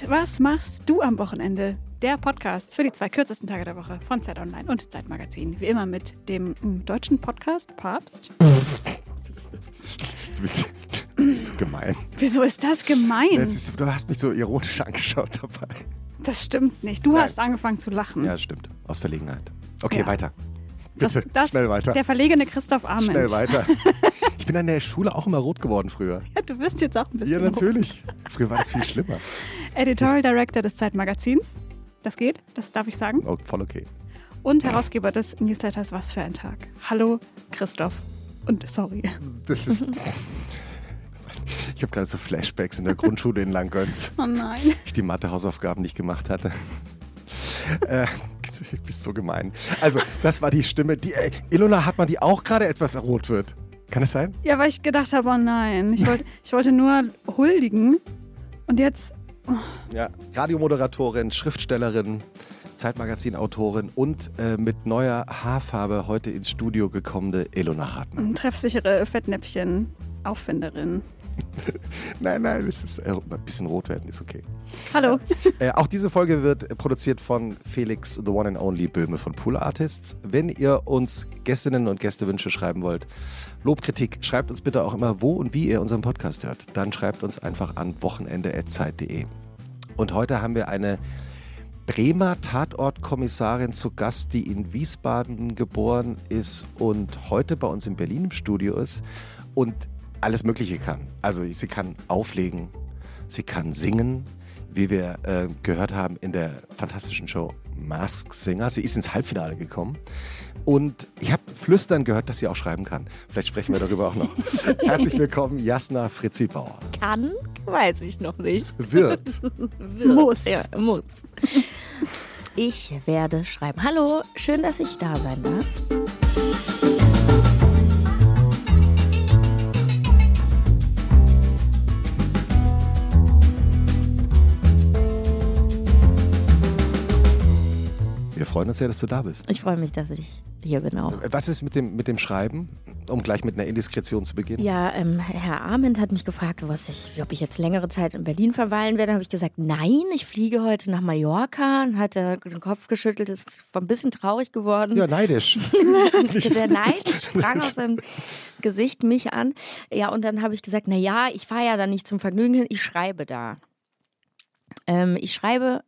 Und was machst du am Wochenende? Der Podcast für die zwei kürzesten Tage der Woche von Zeit Online und Zeit Magazin. Wie immer mit dem deutschen Podcast Papst. Das ist gemein. Wieso ist das gemein? Das ist, du hast mich so ironisch angeschaut dabei. Das stimmt nicht. Du Nein. hast angefangen zu lachen. Ja, stimmt. Aus Verlegenheit. Okay, Ja. weiter. das, Bitte, das, schnell weiter. Der verlegene Christoph Arment. Schnell weiter. Ich bin an der Schule auch immer rot geworden früher. Ja, du bist jetzt auch ein bisschen Ja, natürlich. Früher war das viel schlimmer. rot. Editorial Director des Zeitmagazins. Das geht, das darf ich sagen. Oh, voll okay. Und Herausgeber des Newsletters Was für ein Tag. Hallo, Christoph. Und sorry. Das ist. Ich habe gerade so Flashbacks in der Grundschule in Langgöns, Oh nein. ich die Mathe-Hausaufgaben nicht gemacht hatte. Äh, du bist so gemein. Also, das war die Stimme. Die, äh, Ilona hat man die auch gerade etwas rot wird. Kann es sein? Ja, weil ich gedacht habe, oh nein. Ich wollte, ich wollte nur huldigen. Und jetzt, Ja, Radiomoderatorin, Schriftstellerin, Zeitmagazin-Autorin und äh, mit neuer Haarfarbe heute ins Studio gekommene Elona Hartmann. treffsichere Fettnäpfchen. Nein, nein, es ist äh, ein bisschen rot werden, ist okay. Hallo. Äh, auch diese Folge wird äh, produziert von Felix, the one and only Böhme von Pool Artists. Wenn ihr uns Gästinnen und Gästewünsche schreiben wollt, Lobkritik, schreibt uns bitte auch immer, wo und wie ihr unseren Podcast hört. Dann schreibt uns einfach an wochenende.zeit.de. Und heute haben wir eine Bremer Tatortkommissarin zu Gast, die in Wiesbaden geboren ist und heute bei uns in Berlin im Studio ist und alles Mögliche kann. Also sie kann auflegen, sie kann singen, wie wir äh, gehört haben in der fantastischen Show Mask Singer. Sie ist ins Halbfinale gekommen. Und ich habe flüstern gehört, dass sie auch schreiben kann. Vielleicht sprechen wir darüber auch noch. Herzlich willkommen, Jasna Fritzi Bauer. Kann, weiß ich noch nicht. Wird. Wird. Muss. Ja, muss. Ich werde schreiben. Hallo, schön, dass ich da sein darf. Freuen uns sehr, dass du da bist. Ich freue mich, dass ich hier bin auch. Was ist mit dem, mit dem Schreiben, um gleich mit einer Indiskretion zu beginnen? Ja, ähm, Herr Arment hat mich gefragt, was ich, ob ich jetzt längere Zeit in Berlin verweilen werde. habe ich gesagt, nein, ich fliege heute nach Mallorca. Und hat er den Kopf geschüttelt, ist ein bisschen traurig geworden. Ja, neidisch. Der Neid sprang aus seinem Gesicht mich an. Ja, und dann habe ich gesagt, na ja, ich fahre ja da nicht zum Vergnügen hin, ich schreibe da. Ähm, ich schreibe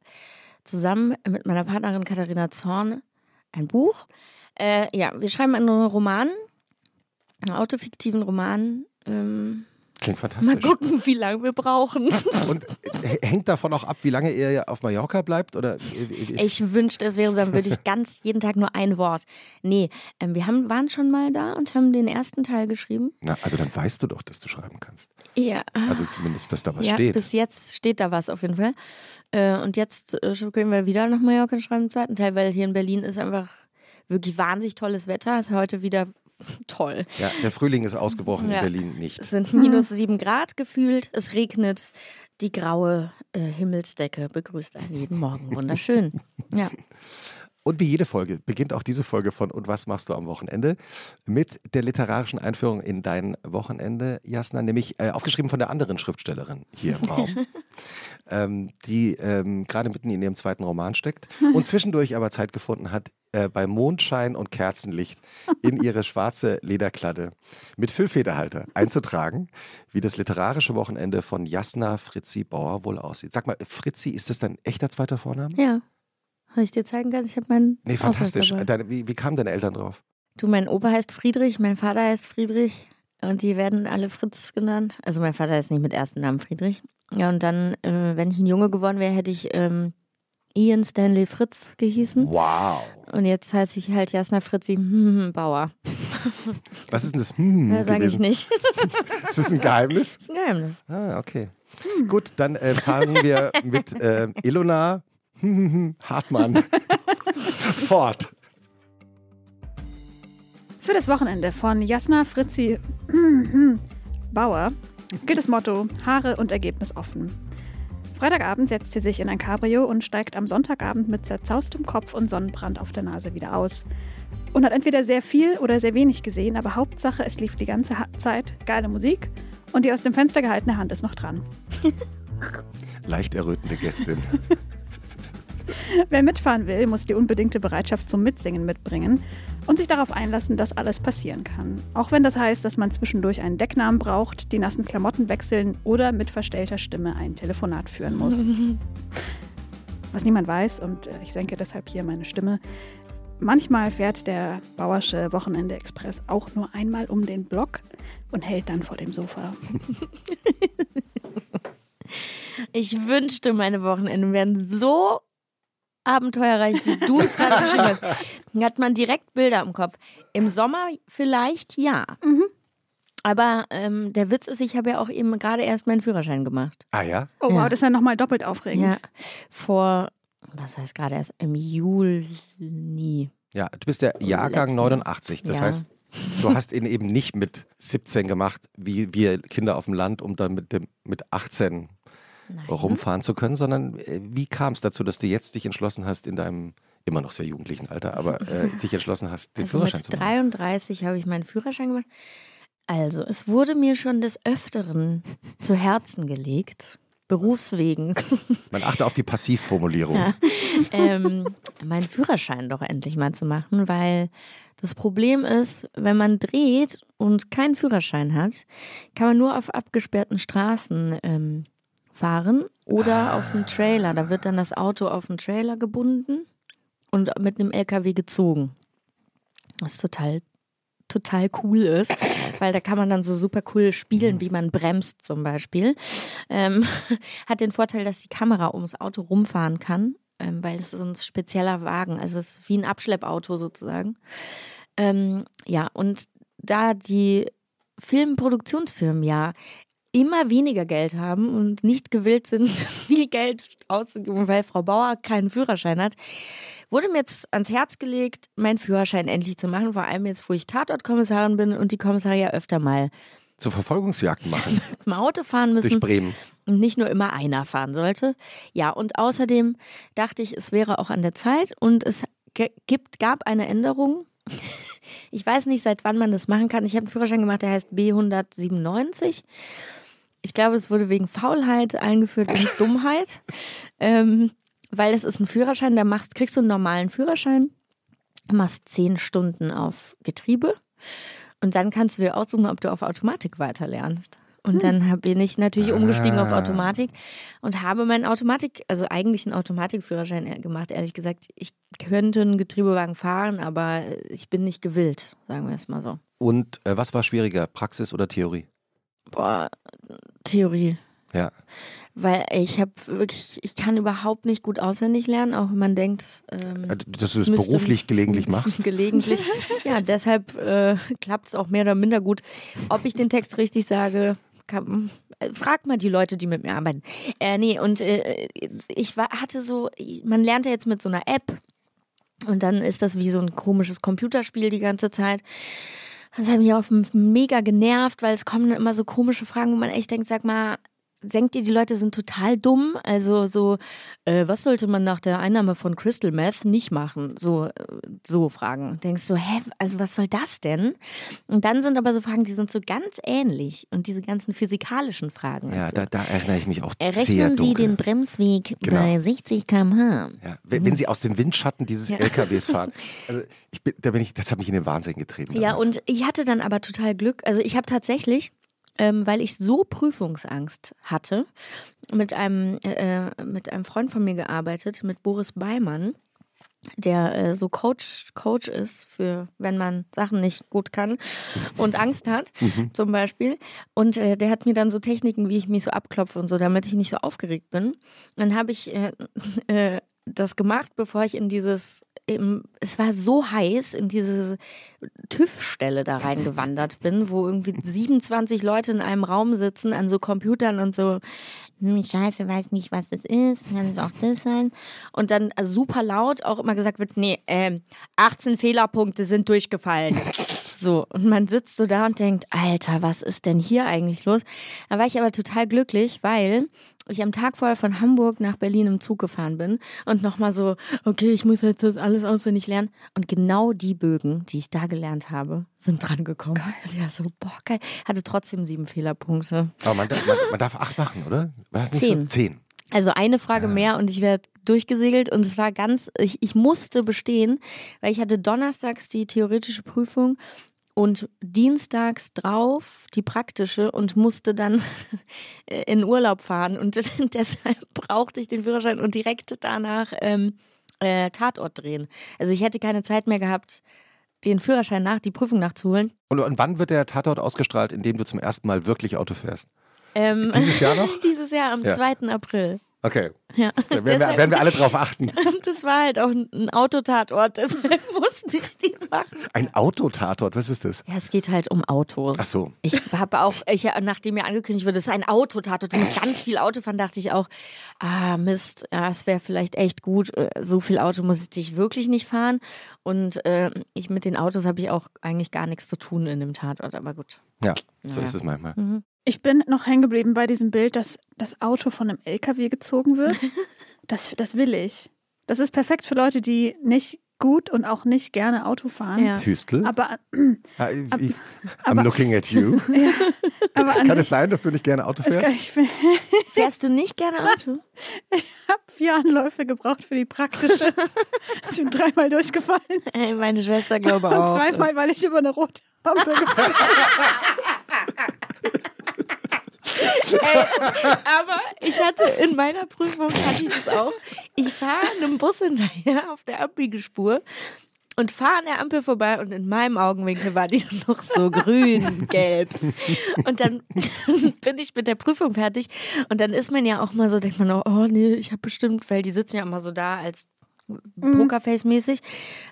zusammen mit meiner Partnerin Katharina Zorn ein Buch. Äh, ja, wir schreiben einen Roman, einen autofiktiven Roman. Ähm, Klingt mal fantastisch. gucken, wie lange wir brauchen. Und hängt davon auch ab, wie lange ihr auf Mallorca bleibt? Oder Ich wünschte, es wäre so, dann würde ich ganz jeden Tag nur ein Wort. Nee, ähm, wir haben, waren schon mal da und haben den ersten Teil geschrieben. Na, also dann weißt du doch, dass du schreiben kannst. Ja. Also zumindest, dass da was ja, steht. bis jetzt steht da was auf jeden Fall. Äh, und jetzt äh, gehen wir wieder nach Mallorca und schreiben den zweiten Teil, weil hier in Berlin ist einfach wirklich wahnsinnig tolles Wetter. Ist heute wieder toll. Ja, der Frühling ist ausgebrochen, Ja. in Berlin nicht. Es sind minus sieben Grad gefühlt. Es regnet. Die graue äh, Himmelsdecke begrüßt einen jeden Morgen. Wunderschön. Ja. Und wie jede Folge beginnt auch diese Folge von Und was machst du am Wochenende? Mit der literarischen Einführung in dein Wochenende, Jasna, nämlich äh, aufgeschrieben von der anderen Schriftstellerin hier im Raum, ähm, die ähm, gerade mitten in ihrem zweiten Roman steckt und zwischendurch aber Zeit gefunden hat, äh, bei Mondschein und Kerzenlicht in ihre schwarze Lederkladde mit Füllfederhalter einzutragen, wie das literarische Wochenende von Jasna Fritzi Bauer wohl aussieht. Sag mal, Fritzi, ist das dein echter zweiter Vorname? Ja. Soll ich dir zeigen kann? Ich habe meinen. Nee, fantastisch. Deine, wie, wie kamen deine Eltern drauf? Du, mein Opa heißt Friedrich, mein Vater heißt Friedrich und die werden alle Fritz genannt. Also mein Vater ist nicht mit ersten Namen Friedrich. Ja, und dann, äh, wenn ich ein Junge geworden wäre, hätte ich ähm, Ian Stanley Fritz gehießen. Wow. Und jetzt heiße ich halt Jasna Fritzi hm, Bauer. Was ist denn das? Hm, Das sage ich nicht. Ist das ein Geheimnis? Das ist ein Geheimnis. Ah, okay. Gut, dann äh, fangen wir mit äh, Ilona Hartmann fort. Für das Wochenende von Jasna Fritzi Bauer gilt das Motto Haare und Ergebnis offen. Freitagabend setzt sie sich in ein Cabrio und steigt am Sonntagabend mit zerzaustem Kopf und Sonnenbrand auf der Nase wieder aus. Und hat entweder sehr viel oder sehr wenig gesehen, aber Hauptsache, es lief die ganze Ha- Zeit geile Musik und die aus dem Fenster gehaltene Hand ist noch dran. leicht errötende Gästin. Wer mitfahren will, muss die unbedingte Bereitschaft zum Mitsingen mitbringen und sich darauf einlassen, dass alles passieren kann. Auch wenn das heißt, dass man zwischendurch einen Decknamen braucht, die nassen Klamotten wechseln oder mit verstellter Stimme ein Telefonat führen muss. Was niemand weiß, und äh, ich senke deshalb hier meine Stimme, manchmal fährt der Bauersche Wochenende Express auch nur einmal um den Block und hält dann vor dem Sofa. Ich wünschte, meine Wochenenden wären so abenteuerreich, wie du es gerade beschrieben hast. Hat man direkt Bilder im Kopf. Im Sommer vielleicht ja. Aber ähm, der Witz ist, ich habe ja auch eben gerade erst meinen Führerschein gemacht. Ah ja? Oh wow, Ja. das ist ja nochmal doppelt aufregend. Ja. Vor, was heißt gerade erst, im Juli. Ja, du bist der Jahrgang Letzten. 89. Das Ja. heißt, du hast ihn eben nicht mit 17 gemacht, wie wir Kinder auf dem Land, um dann mit, dem, mit 18 Nein. rumfahren zu können, sondern äh, wie kam es dazu, dass du jetzt dich entschlossen hast, in deinem immer noch sehr jugendlichen Alter, aber äh, dich entschlossen hast, den Also Führerschein zu machen? 33 habe ich meinen Führerschein gemacht. Also, es wurde mir schon des Öfteren zu Herzen gelegt, berufswegen, Man achte auf die Passivformulierung. ähm, meinen Führerschein doch endlich mal zu machen, weil das Problem ist, wenn man dreht und keinen Führerschein hat, kann man nur auf abgesperrten Straßen ähm, fahren oder auf dem Trailer. Da wird dann das Auto auf den Trailer gebunden und mit einem LKW gezogen. Was total total cool ist, weil da kann man dann so super cool spielen, wie man bremst zum Beispiel. Ähm, hat den Vorteil, dass die Kamera ums Auto rumfahren kann, ähm, weil es ist ein spezieller Wagen, also es ist wie ein Abschleppauto sozusagen. Ähm, ja, und da die Filmproduktionsfirmen ja immer weniger Geld haben und nicht gewillt sind, viel Geld auszugeben, weil Frau Bauer keinen Führerschein hat, wurde mir jetzt ans Herz gelegt, meinen Führerschein endlich zu machen, vor allem jetzt, wo ich Tatortkommissarin bin und die Kommissare ja öfter mal Zu Verfolgungsjagden machen mit Auto fahren müssen durch Bremen. und nicht nur immer einer fahren sollte. Ja, und außerdem dachte ich, es wäre auch an der Zeit und es gibt, gab eine Änderung. Ich weiß nicht, seit wann man das machen kann. Ich habe einen Führerschein gemacht, der heißt B197. Ich glaube, es wurde wegen Faulheit eingeführt und Dummheit. Ähm, weil es ist ein Führerschein, da machst, kriegst du einen normalen Führerschein, machst zehn Stunden auf Getriebe und dann kannst du dir aussuchen, ob du auf Automatik weiterlernst. Und dann hab- bin ich natürlich umgestiegen auf Ah. Automatik und habe meinen Automatik, also eigentlich einen Automatikführerschein äh, gemacht. Ehrlich gesagt, ich könnte einen Getriebewagen fahren, aber ich bin nicht gewillt, sagen wir es mal so. Und äh, was war schwieriger, Praxis oder Theorie? Boah, Theorie. Ja. Weil ich habe wirklich, ich kann überhaupt nicht gut auswendig lernen, auch wenn man denkt, ähm, Äh, Dass du es das beruflich gelegentlich machst? gelegentlich. Ja, deshalb äh, klappt es auch mehr oder minder gut. Ob ich den Text richtig sage, kann, äh, frag mal die Leute, die mit mir arbeiten. Äh, nee, und äh, ich war, hatte so, man lernt ja jetzt mit so einer App und dann ist das wie so ein komisches Computerspiel die ganze Zeit. Das hat mich auch mega genervt, weil es kommen dann immer so komische Fragen, wo man echt denkt, sag mal, denkt ihr, die Leute sind total dumm? Also so, äh, was sollte man nach der Einnahme von Crystal Meth nicht machen? So, äh, so Fragen. Denkst du, hä, also was soll das denn? Und dann sind aber so Fragen, die sind so ganz ähnlich. Und diese ganzen physikalischen Fragen. Ja, also, da, da erinnere ich mich auch sehr Errechnen Sie den Bremsweg Genau. bei 60 km/h. Ja, wenn, wenn sie aus dem Windschatten dieses Ja. LKWs fahren. Also ich bin, da bin ich, das hat mich in den Wahnsinn getrieben. Ja, damals. und ich hatte dann aber total Glück. Also ich habe tatsächlich, ähm, weil ich so Prüfungsangst hatte, mit einem, äh, mit einem Freund von mir gearbeitet, mit Boris Beimann, der äh, so Coach, Coach ist für, wenn man Sachen nicht gut kann und Angst hat, zum Beispiel. Und äh, der hat mir dann so Techniken, wie ich mich so abklopfe und so, damit ich nicht so aufgeregt bin. Dann habe ich äh, äh, das gemacht, bevor ich in dieses, eben, es war so heiß, in diese TÜV-Stelle da reingewandert bin, wo irgendwie 27 Leute in einem Raum sitzen an so Computern und so, hm, scheiße, weiß nicht, was das ist, kann es auch das sein? Und dann also super laut auch immer gesagt wird, nee, ähm, 18 Fehlerpunkte sind durchgefallen. so, und man sitzt so da und denkt, Alter, was ist denn hier eigentlich los? Da war ich aber total glücklich, weil ich am Tag vorher von Hamburg nach Berlin im Zug gefahren bin und nochmal so, okay, ich muss jetzt das alles auswendig lernen. Und genau die Bögen, die ich da gelernt habe, sind dran gekommen. Ja, so, boah, geil. Hatte trotzdem sieben Fehlerpunkte. Aber man, darf- man, man darf acht machen, oder? War das nicht Zehn. So? Zehn. Also eine Frage mehr und ich werde durchgesegelt und es war ganz, ich, ich musste bestehen, weil ich hatte donnerstags die theoretische Prüfung und dienstags drauf die praktische und musste dann in Urlaub fahren und deshalb brauchte ich den Führerschein und direkt danach ähm, äh, Tatort drehen. Also ich hätte keine Zeit mehr gehabt, den Führerschein nach, die Prüfung nachzuholen. Und, und wann wird der Tatort ausgestrahlt, in dem du zum ersten Mal wirklich Auto fährst? Ähm, Dieses Jahr noch? dieses Jahr am Ja. 2. April. Okay. Ja. Da werden wir, Deshalb- werden wir alle drauf achten. Das war halt auch ein Autotatort, deshalb musste ich den machen. Ein Autotatort, was ist das? Ja, es geht halt um Autos. Ach so. Ich habe auch, ich, nachdem mir angekündigt wurde, es ist ein Autotatort, du musst ganz viel Auto fahren, dachte ich auch, ah Mist, ja, es wäre vielleicht echt gut, äh, so viel Auto muss ich wirklich nicht fahren. Und äh, ich mit den Autos habe ich auch eigentlich gar nichts zu tun in dem Tatort, aber gut. Ja, so Ja. ist es manchmal. Ich bin noch hängen geblieben bei diesem Bild, dass das Auto von einem LKW gezogen wird. Das, das will ich. Das ist perfekt für Leute, die nicht gut und auch nicht gerne Auto fahren. Ja. Hüstel? Aber, Ah, ich- ich- I'm looking at you. aber an Kann es sein, dass du nicht gerne Auto fährst? ich bin- Fährst du nicht gerne Auto? habe vier Anläufe gebraucht für die praktische. ich bin dreimal durchgefallen. Ey, meine Schwester glaube Und auch. zweimal, weil ich über eine rote Ampel gefahren Ey, aber ich hatte in meiner Prüfung hatte ich das auch. Ich fahre einem Bus hinterher auf der Abbiegelspur und fahre an der Ampel vorbei und in meinem Augenwinkel war die noch so grün, gelb. Und dann bin ich mit der Prüfung fertig und dann ist man ja auch mal so, denkt man auch, oh nee, ich habe bestimmt, weil die sitzen ja immer so da als Pokerface-mäßig.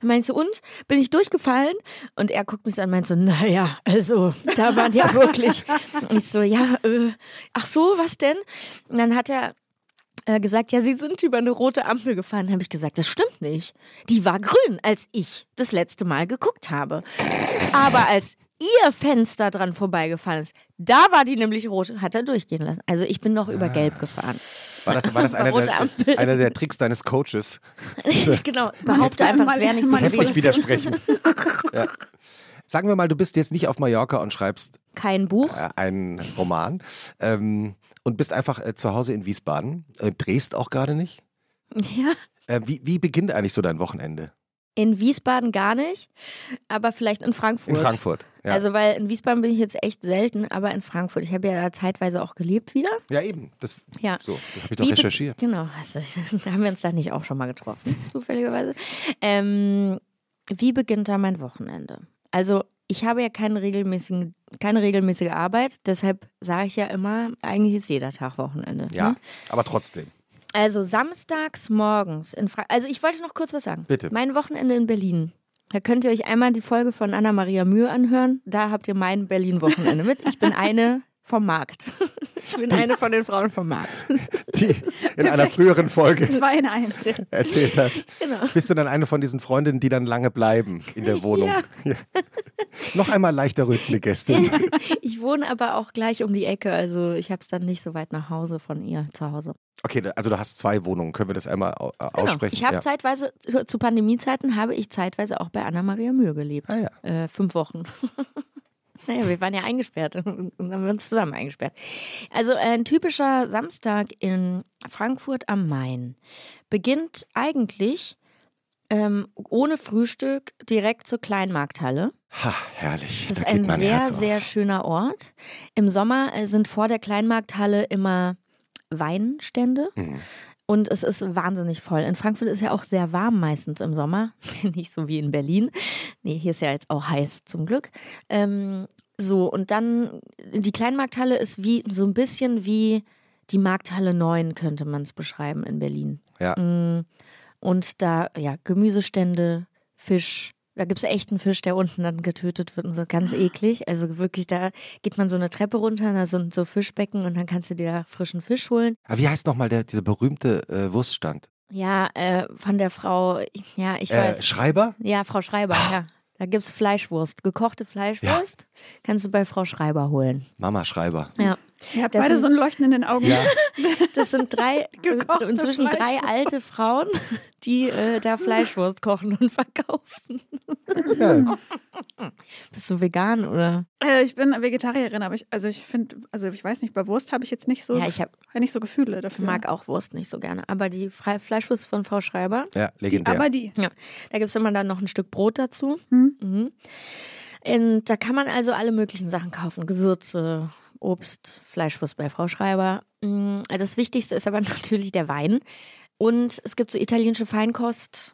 Meinst du, und? Bin ich durchgefallen? Und er guckt mich so an und meint so, naja, also, da waren ja wirklich. Und ich so, ja, äh, ach so, was denn? Und dann hat er äh, gesagt, ja, Sie sind über eine rote Ampel gefahren. Habe ich gesagt, das stimmt nicht. Die war grün, als ich das letzte Mal geguckt habe. Aber als Ihr Fenster dran vorbeigefahren ist, da war die nämlich rot, hat er durchgehen lassen. Also ich bin noch über gelb gefahren. War das, war das einer, der, einer der Tricks deines Coaches? genau, behaupte einfach, es wäre nicht so Heftig widersprechen. ja. Sagen wir mal, du bist jetzt nicht auf Mallorca und schreibst Kein Buch. äh, einen Roman ähm, und bist einfach äh, zu Hause in Wiesbaden, äh, drehst auch gerade nicht. Ja. Äh, wie, wie beginnt eigentlich so dein Wochenende? In Wiesbaden gar nicht, aber vielleicht in Frankfurt. In Frankfurt. Ja, Also, weil in Wiesbaden bin ich jetzt echt selten, aber in Frankfurt. Ich habe ja da zeitweise auch gelebt wieder. ja eben. Das, Ja. So, das habe ich doch Wie recherchiert. Genau, hast du, da haben wir uns da nicht auch schon mal getroffen, zufälligerweise. Ähm, wie beginnt da mein Wochenende? Also, ich habe ja keinen regelmäßigen, keine regelmäßige Arbeit, deshalb sage ich ja immer, eigentlich ist jeder Tag Wochenende. Ja, Ne? aber trotzdem. Also samstags morgens in Fra Also ich wollte noch kurz was sagen. Bitte. Mein Wochenende in Berlin. Da könnt ihr euch einmal die Folge von Anna-Maria Mühe anhören. Da habt ihr mein Berlin-Wochenende mit. Ich bin eine vom Markt. Ich bin eine von den Frauen vom Markt. Die in einer früheren Folge Zwei in eins. erzählt hat. Genau. Bist du dann eine von diesen Freundinnen, die dann lange bleiben in der Wohnung? Ja. Noch einmal leichter rötende Gästin. Ich wohne aber auch gleich um die Ecke. Also ich habe es dann nicht so weit nach Hause von ihr zu Hause. Okay, also du hast zwei Wohnungen. Können wir das einmal äh, Genau. aussprechen? Ich habe ja. zeitweise, zu, zu Pandemiezeiten habe ich zeitweise auch bei Anna-Maria Mühe gelebt. Ah, ja. äh, fünf Wochen. Naja, wir waren ja eingesperrt und dann haben wir uns zusammen eingesperrt. Also ein typischer Samstag in Frankfurt am Main beginnt eigentlich ähm, ohne Frühstück direkt zur Kleinmarkthalle. Ha, herrlich. Das ist da geht ein sehr, sehr schöner Ort. Im Sommer äh, sind vor der Kleinmarkthalle immer Weinstände. Mhm. Und es ist wahnsinnig voll. In Frankfurt ist ja auch sehr warm meistens im Sommer. Nicht so wie in Berlin. Nee, hier ist ja jetzt auch heiß zum Glück. Ähm, so, und dann die Kleinmarkthalle ist wie so ein bisschen wie die Markthalle 9, könnte man es beschreiben in Berlin. Ja. Mm, Und da, ja, Gemüsestände, Fisch. Da gibt es echten Fisch, der unten dann getötet wird und so ganz eklig. Also wirklich, da geht man so eine Treppe runter, da sind so Fischbecken und dann kannst du dir da frischen Fisch holen. Aber wie heißt nochmal der, dieser berühmte äh, Wurststand? Ja, äh, von der Frau, ja, ich Äh, weiß. Schreiber? Ja, Frau Schreiber, ja. Da gibt es Fleischwurst, gekochte Fleischwurst. Kannst du bei Frau Schreiber holen. Mama Schreiber. Ja. Ihr habt Das beide sind- so ein Leuchten in den Augen. Ja. Das sind drei, äh, inzwischen drei alte Frauen, die äh, da Fleischwurst kochen und verkaufen. ja. Bist du vegan oder? Äh, ich bin Vegetarierin, aber ich, also ich finde, also ich weiß nicht, bei Wurst habe ich jetzt nicht so, Ja, ich hab- nicht so Gefühle dafür. mag auch Wurst nicht so gerne. Aber die Fre Fleischwurst von Frau Schreiber, Ja, die, legendär. aber die. ja, da gibt es immer dann noch ein Stück Brot dazu. Hm? Mhm. Und da kann man also alle möglichen Sachen kaufen. Gewürze, Obst, Fleischwurst bei Frau Schreiber. Mm, Das Wichtigste ist aber natürlich der Wein. Und es gibt so italienische Feinkostläden,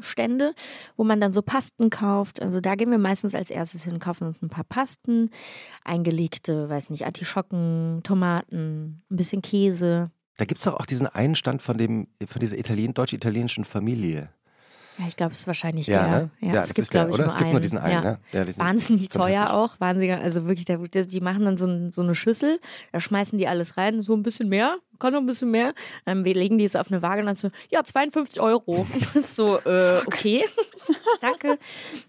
Stände, wo man dann so Pasten kauft. Also da gehen wir meistens als erstes hin, kaufen uns ein paar Pasten, eingelegte, weiß nicht, Artischocken, Tomaten, ein bisschen Käse. Da gibt es doch auch diesen einen Stand von, dem, von dieser Italien, deutsch-italienischen Familie. Ja, ich glaube, es ist wahrscheinlich Ja, der. ne? Ja, Ja, es gibt, glaube ich, oder? nur Es gibt einen. nur diesen einen, ne? Ja, diesen- Wahnsinnig teuer auch, wahnsinnig, also wirklich, der, die machen dann so, ein, so eine Schüssel, da schmeißen die alles rein, so ein bisschen mehr, kann noch ein bisschen mehr, dann wir legen die es auf eine Waage und dann so, ja, 52 Euro. Das ist so, äh, okay, danke.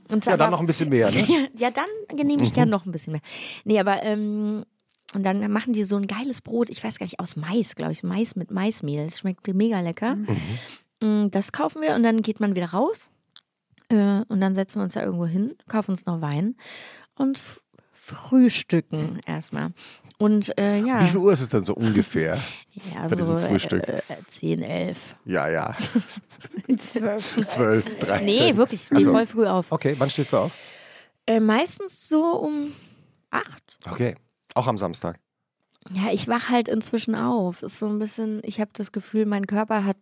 Und Ja, aber- dann noch ein bisschen mehr, ne? ja, dann nehme ich gern noch ein bisschen mehr. Nee, aber ähm, und dann machen die so ein geiles Brot, ich weiß gar nicht, aus Mais, glaube ich, Mais mit Maismehl. Das schmeckt mega lecker. Mm, Das kaufen wir und dann geht man wieder raus. Äh, und dann setzen wir uns da irgendwo hin, kaufen uns noch Wein und frühstücken erstmal. Und äh, ja, Wie viel Uhr ist es dann so ungefähr? ja bei diesem so Frühstück? Äh, 10, 11. ja, ja. Zwölf. 12, 13. Nee, wirklich, ich stehe Also- voll früh auf. Okay, wann stehst du auf? Äh, meistens so um 8. Okay. Auch am Samstag. Ja, ich wach halt inzwischen auf. Ist so ein bisschen, ich habe das Gefühl, mein Körper hat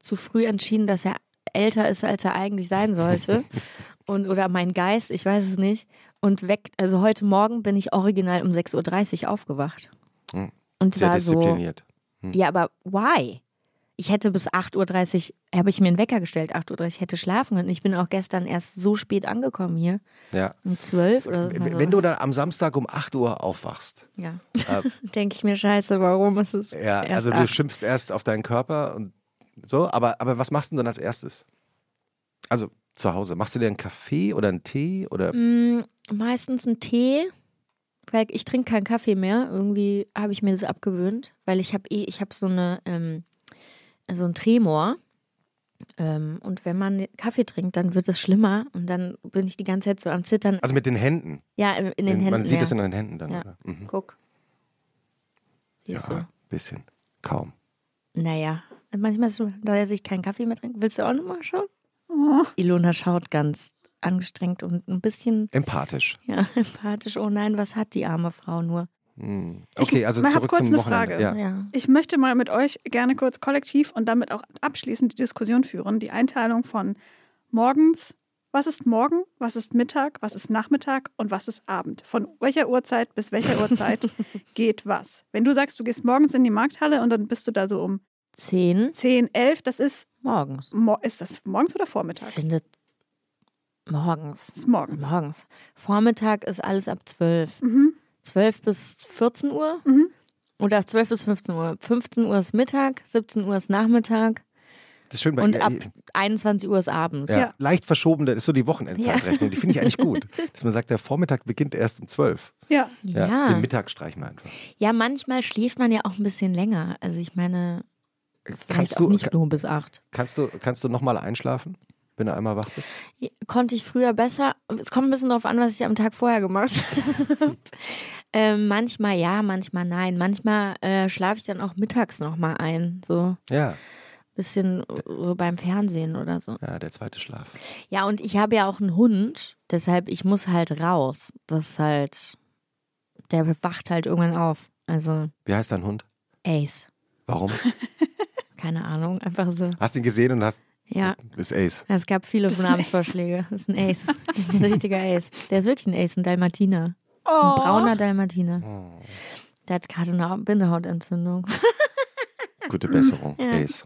zu früh entschieden, dass er älter ist, als er eigentlich sein sollte. Und, oder mein Geist, ich weiß es nicht. Und weg, also heute Morgen bin ich original um 6.30 Uhr aufgewacht. Hm. Und Sehr war so, diszipliniert. ja, aber why? Ich hätte bis 8.30 Uhr, habe ich mir einen Wecker gestellt, 8.30 Uhr, ich hätte schlafen können. Ich bin auch gestern erst so spät angekommen hier, Ja. um 12 oder so. Wenn du dann am Samstag um 8 Uhr aufwachst, Ja, äh, denke ich mir, scheiße, warum ist es ja, also du schimpfst erst auf deinen Körper und so, aber, aber was machst du denn dann als erstes? Also zu Hause, machst du dir einen Kaffee oder einen Tee oder Mm, meistens einen Tee, weil ich trinke keinen Kaffee mehr. Irgendwie habe ich mir das abgewöhnt, weil ich habe eh, ich habe so eine ähm, so einen Tremor. Ähm, und wenn man Kaffee trinkt, dann wird es schlimmer und dann bin ich die ganze Zeit so am Zittern. also mit den Händen? Ja, in in den Man Händen. sieht ja. es in den Händen dann, Ja. Mhm. Guck. Siehst Ja, bisschen. Kaum. Naja. Manchmal ist so, da ich keinen Kaffee mehr trinke. Willst du auch nochmal schauen? Oh. Ilona schaut ganz angestrengt und ein bisschen Empathisch. ja, empathisch. Oh nein, was hat die arme Frau nur? Hm. Okay, also Ich zurück kurz zum eine Wochenende. Frage. Ja. Ja. Ich möchte mal mit euch gerne kurz kollektiv und damit auch abschließend die Diskussion führen. Die Einteilung von morgens, was ist morgen, was ist Mittag, was ist Nachmittag und was ist Abend. Von welcher Uhrzeit bis welcher Uhrzeit geht was. Wenn du sagst, du gehst morgens in die Markthalle und dann bist du da so um Zehn 10, 11, das ist, morgens. mo- ist das morgens oder Vormittag? Findet morgens. Das ist morgens. Morgens. Vormittag ist alles ab 12. Mhm. 12 bis 14 Uhr Mhm. oder 12 bis 15 Uhr. 15 Uhr ist Mittag, 17 Uhr ist Nachmittag Das ist schön bei und ihr- ab 21 Uhr ist Abend. ja, Ja. leicht verschoben, das ist so die Wochenendzeitrechnung. Die finde ich eigentlich gut. Dass man sagt, der Vormittag beginnt erst um 12. Ja. Ja, Ja. Den Mittag streichen wir einfach. Ja, manchmal schläft man ja auch ein bisschen länger. Also ich meine, vielleicht Kannst du, nicht nur bis 8. kannst du, kannst du nochmal einschlafen, wenn du einmal wach bist? Konnte ich früher besser. Es kommt ein bisschen darauf an, was ich am Tag vorher gemacht habe. ähm, manchmal ja, manchmal nein. Manchmal äh, schlafe ich dann auch mittags nochmal ein. So Ja, bisschen so beim Fernsehen oder so. ja, der zweite Schlaf. Ja, und ich habe ja auch einen Hund, deshalb ich muss halt raus. Das ist halt, der wacht halt irgendwann auf. Also Wie heißt dein Hund? Ace, Warum? keine Ahnung, einfach so. Hast ihn gesehen und hast. Ja, Ist Ace. es gab viele Das ist ein Namensvorschläge. Das ist ein Ace, das ist ein richtiger Ace. Der ist wirklich ein Ace, ein Dalmatiner, Oh. ein brauner Dalmatiner. Oh, Der hat gerade eine Bindehautentzündung. gute Besserung, Ja. Ace.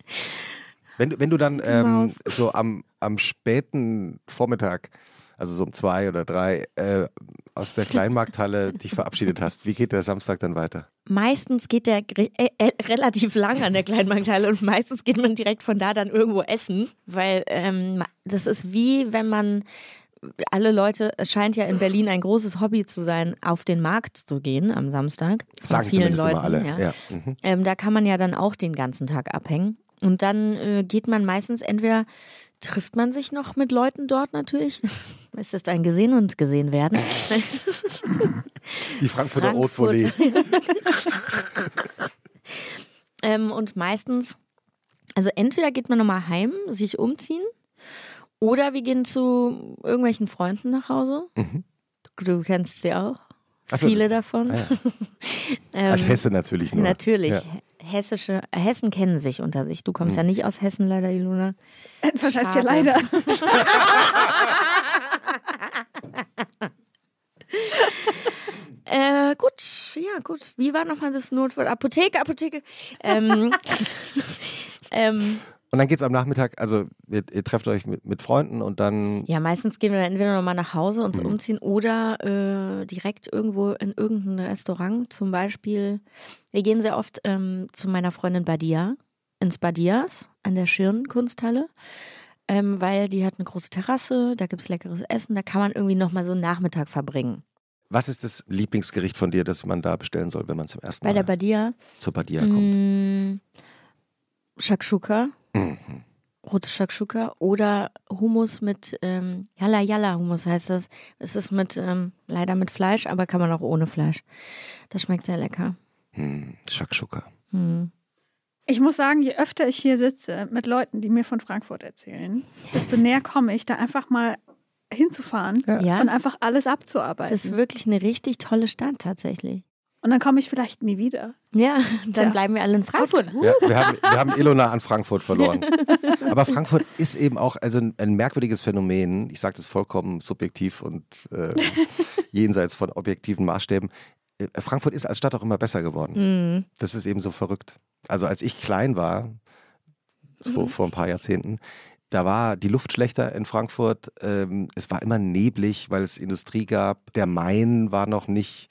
Wenn du, wenn du dann ähm, so am, am späten Vormittag, also so um zwei oder drei, äh, aus der Kleinmarkthalle dich verabschiedet hast, wie geht der Samstag dann weiter? Meistens geht der äh, äh, relativ lang an der Kleinmarkthalle und meistens geht man direkt von da dann irgendwo essen, weil ähm, das ist wie wenn man alle Leute, es scheint ja in Berlin ein großes Hobby zu sein, auf den Markt zu gehen am Samstag. Sagen vielen zumindest Leuten, immer alle. Ja. Ja. Mhm. Ähm, da kann man ja dann auch den ganzen Tag abhängen. Und dann äh, geht man meistens entweder trifft man sich noch mit Leuten dort natürlich Es ist ein Gesehen und gesehen werden. Die Frankfurter Volée. ähm, und meistens, also entweder geht man nochmal heim, sich umziehen, oder wir gehen zu irgendwelchen Freunden nach Hause. Mhm. Du, du kennst sie auch. So, Viele davon. ah ja. ähm, Als Hesse natürlich nur. Natürlich. Ja. Hessische, Hessen kennen sich unter sich. Du kommst ja nicht aus Hessen, leider, Ilona. Was heißt hier Schade. leider? Äh, gut, ja, gut. Wie war nochmal das Notwort? Apotheke, Apotheke. Ähm, ähm, Und dann geht's am Nachmittag, also ihr, ihr trefft euch mit, mit Freunden und dann ja, meistens gehen wir dann entweder nochmal nach Hause uns Mhm. umziehen oder äh, direkt irgendwo in irgendein Restaurant. Zum Beispiel, wir gehen sehr oft ähm, zu meiner Freundin Badia ins Badias an der Schirnkunsthalle. Ähm, weil die hat eine große Terrasse, da gibt's leckeres Essen, da kann man irgendwie nochmal so einen Nachmittag verbringen. Was ist das Lieblingsgericht von dir, das man da bestellen soll, wenn man zum ersten Bei Mal der Badia zur Badia kommt? Mm, Shakshuka, Mhm. rote Shakshuka oder Hummus mit ähm, Yalla Yalla Hummus heißt das. Es ist mit ähm, leider mit Fleisch, aber kann man auch ohne Fleisch. Das schmeckt sehr lecker. Hm, Shakshuka. Hm. Ich muss sagen, je öfter ich hier sitze mit Leuten, die mir von Frankfurt erzählen, desto näher komme ich, da einfach mal hinzufahren Ja, und einfach alles das abzuarbeiten. ist wirklich eine richtig tolle Stadt tatsächlich. Und dann komme ich vielleicht nie wieder. Ja, dann Tja. bleiben wir alle in Frankfurt. Ja, wir, haben, wir haben Ilona an Frankfurt verloren. Aber Frankfurt ist eben auch also ein, ein merkwürdiges Phänomen. Ich sage das vollkommen subjektiv und äh, jenseits von objektiven Maßstäben. Äh, Frankfurt ist als Stadt auch immer besser geworden. Mhm. Das ist eben so verrückt. Also als ich klein war, vor, vor ein paar Jahrzehnten, da war die Luft schlechter in Frankfurt. Ähm, es war immer neblig, weil es Industrie gab. Der Main war noch nicht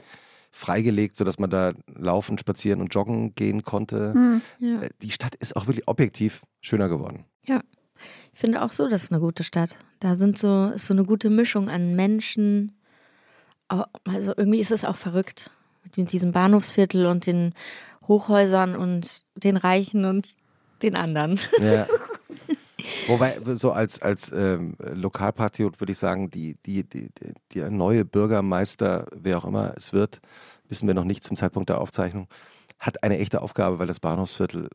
freigelegt, sodass man da laufen, spazieren und joggen gehen konnte. Hm. Ja. Äh, Die Stadt ist auch wirklich objektiv schöner geworden. Ich finde auch so, das ist eine gute Stadt. Da sind so, ist so eine gute Mischung an Menschen. Also irgendwie ist es auch verrückt. Mit diesem Bahnhofsviertel und den Hochhäusern und den Reichen und den anderen. Ja. Wobei, so als, als ähm, Lokalpatriot würde ich sagen, die, die, die, die, der neue Bürgermeister, wer auch immer es wird, wissen wir noch nicht zum Zeitpunkt der Aufzeichnung, hat eine echte Aufgabe, weil das Bahnhofsviertel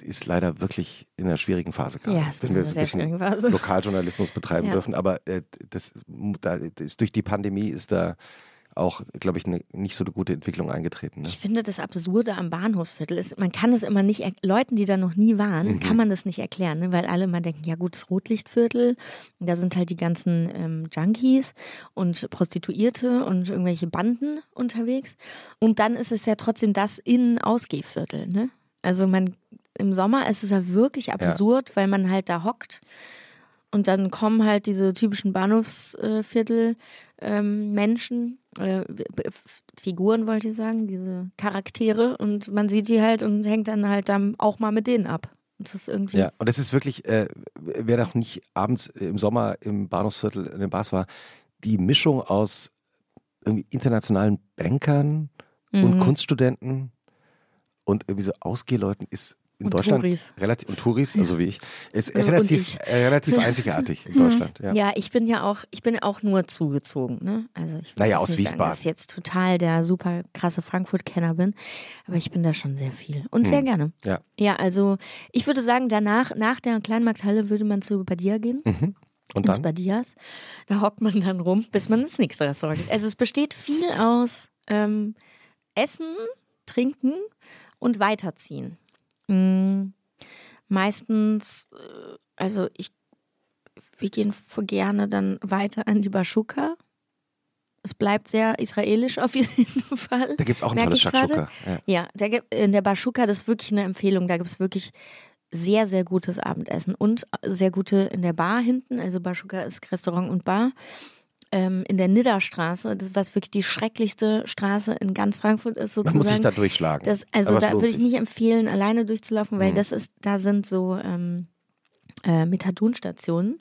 ist leider wirklich in einer schwierigen Phase gerade. Ja, es wenn wir so ein bisschen. Lokaljournalismus betreiben Ja. dürfen. Aber äh, das, da, das, durch die Pandemie ist da auch, glaube ich, eine, nicht so eine gute Entwicklung eingetreten. Ne? Ich finde das Absurde am Bahnhofsviertel ist, man kann es immer nicht, Leuten, die da noch nie waren, Mhm. kann man das nicht erklären, ne? weil alle mal denken, ja gut, das Rotlichtviertel, da sind halt die ganzen ähm, Junkies und Prostituierte und irgendwelche Banden unterwegs. Und dann ist es ja trotzdem das In-Ausgehviertel. Ne? Also man, im Sommer ist es ja wirklich absurd, weil man halt da hockt und dann kommen halt diese typischen Bahnhofsviertel ähm, Menschen, äh, Figuren wollte ich sagen, diese Charaktere und man sieht die halt und hängt dann halt dann auch mal mit denen ab. Und das ist irgendwie. Ja, und es ist wirklich, äh, wer doch nicht abends im Sommer im Bahnhofsviertel in den Bars war, die Mischung aus irgendwie internationalen Bankern und Mhm. Kunststudenten und irgendwie so Ausgehleuten ist in Und Deutschland Touris. relativ und Touris, also wie ich, ist Und relativ, ich. äh, relativ einzigartig in Deutschland. Ja. Ja. ich bin ja auch, ich bin auch nur zugezogen, ne? Also ich Naja, aus nicht sagen, Wiesbaden. dass ich jetzt total der super krasse Frankfurt-Kenner bin, aber ich bin da schon sehr viel und sehr Hm. gerne. Ja. Ja, also ich würde sagen, danach, nach der Kleinmarkthalle würde man zu Badia gehen. Mhm. Und ins dann? Badias. Da hockt man dann rum, bis man ins nächste Restaurant geht. Also es besteht viel aus ähm, Essen, Trinken und Weiterziehen. Mm, meistens, äh, also ich, wir gehen gerne dann weiter an die Baschuka. Es bleibt sehr israelisch auf jeden Fall. Da gibt es auch ein tolles. Shakshuka. Ja. Ja, gibt, in der Baschuka, das ist wirklich eine Empfehlung. Da gibt es wirklich sehr, sehr gutes Abendessen und sehr gute in der Bar hinten. Also Baschuka ist Restaurant und Bar. Ähm, in der Nidderstraße, das, was wirklich die schrecklichste Straße in ganz Frankfurt ist, sozusagen. Man muss sich da durchschlagen. Das, also da würde ich nicht empfehlen, alleine durchzulaufen, weil Mhm. das ist, da sind so ähm, äh, Methadonstationen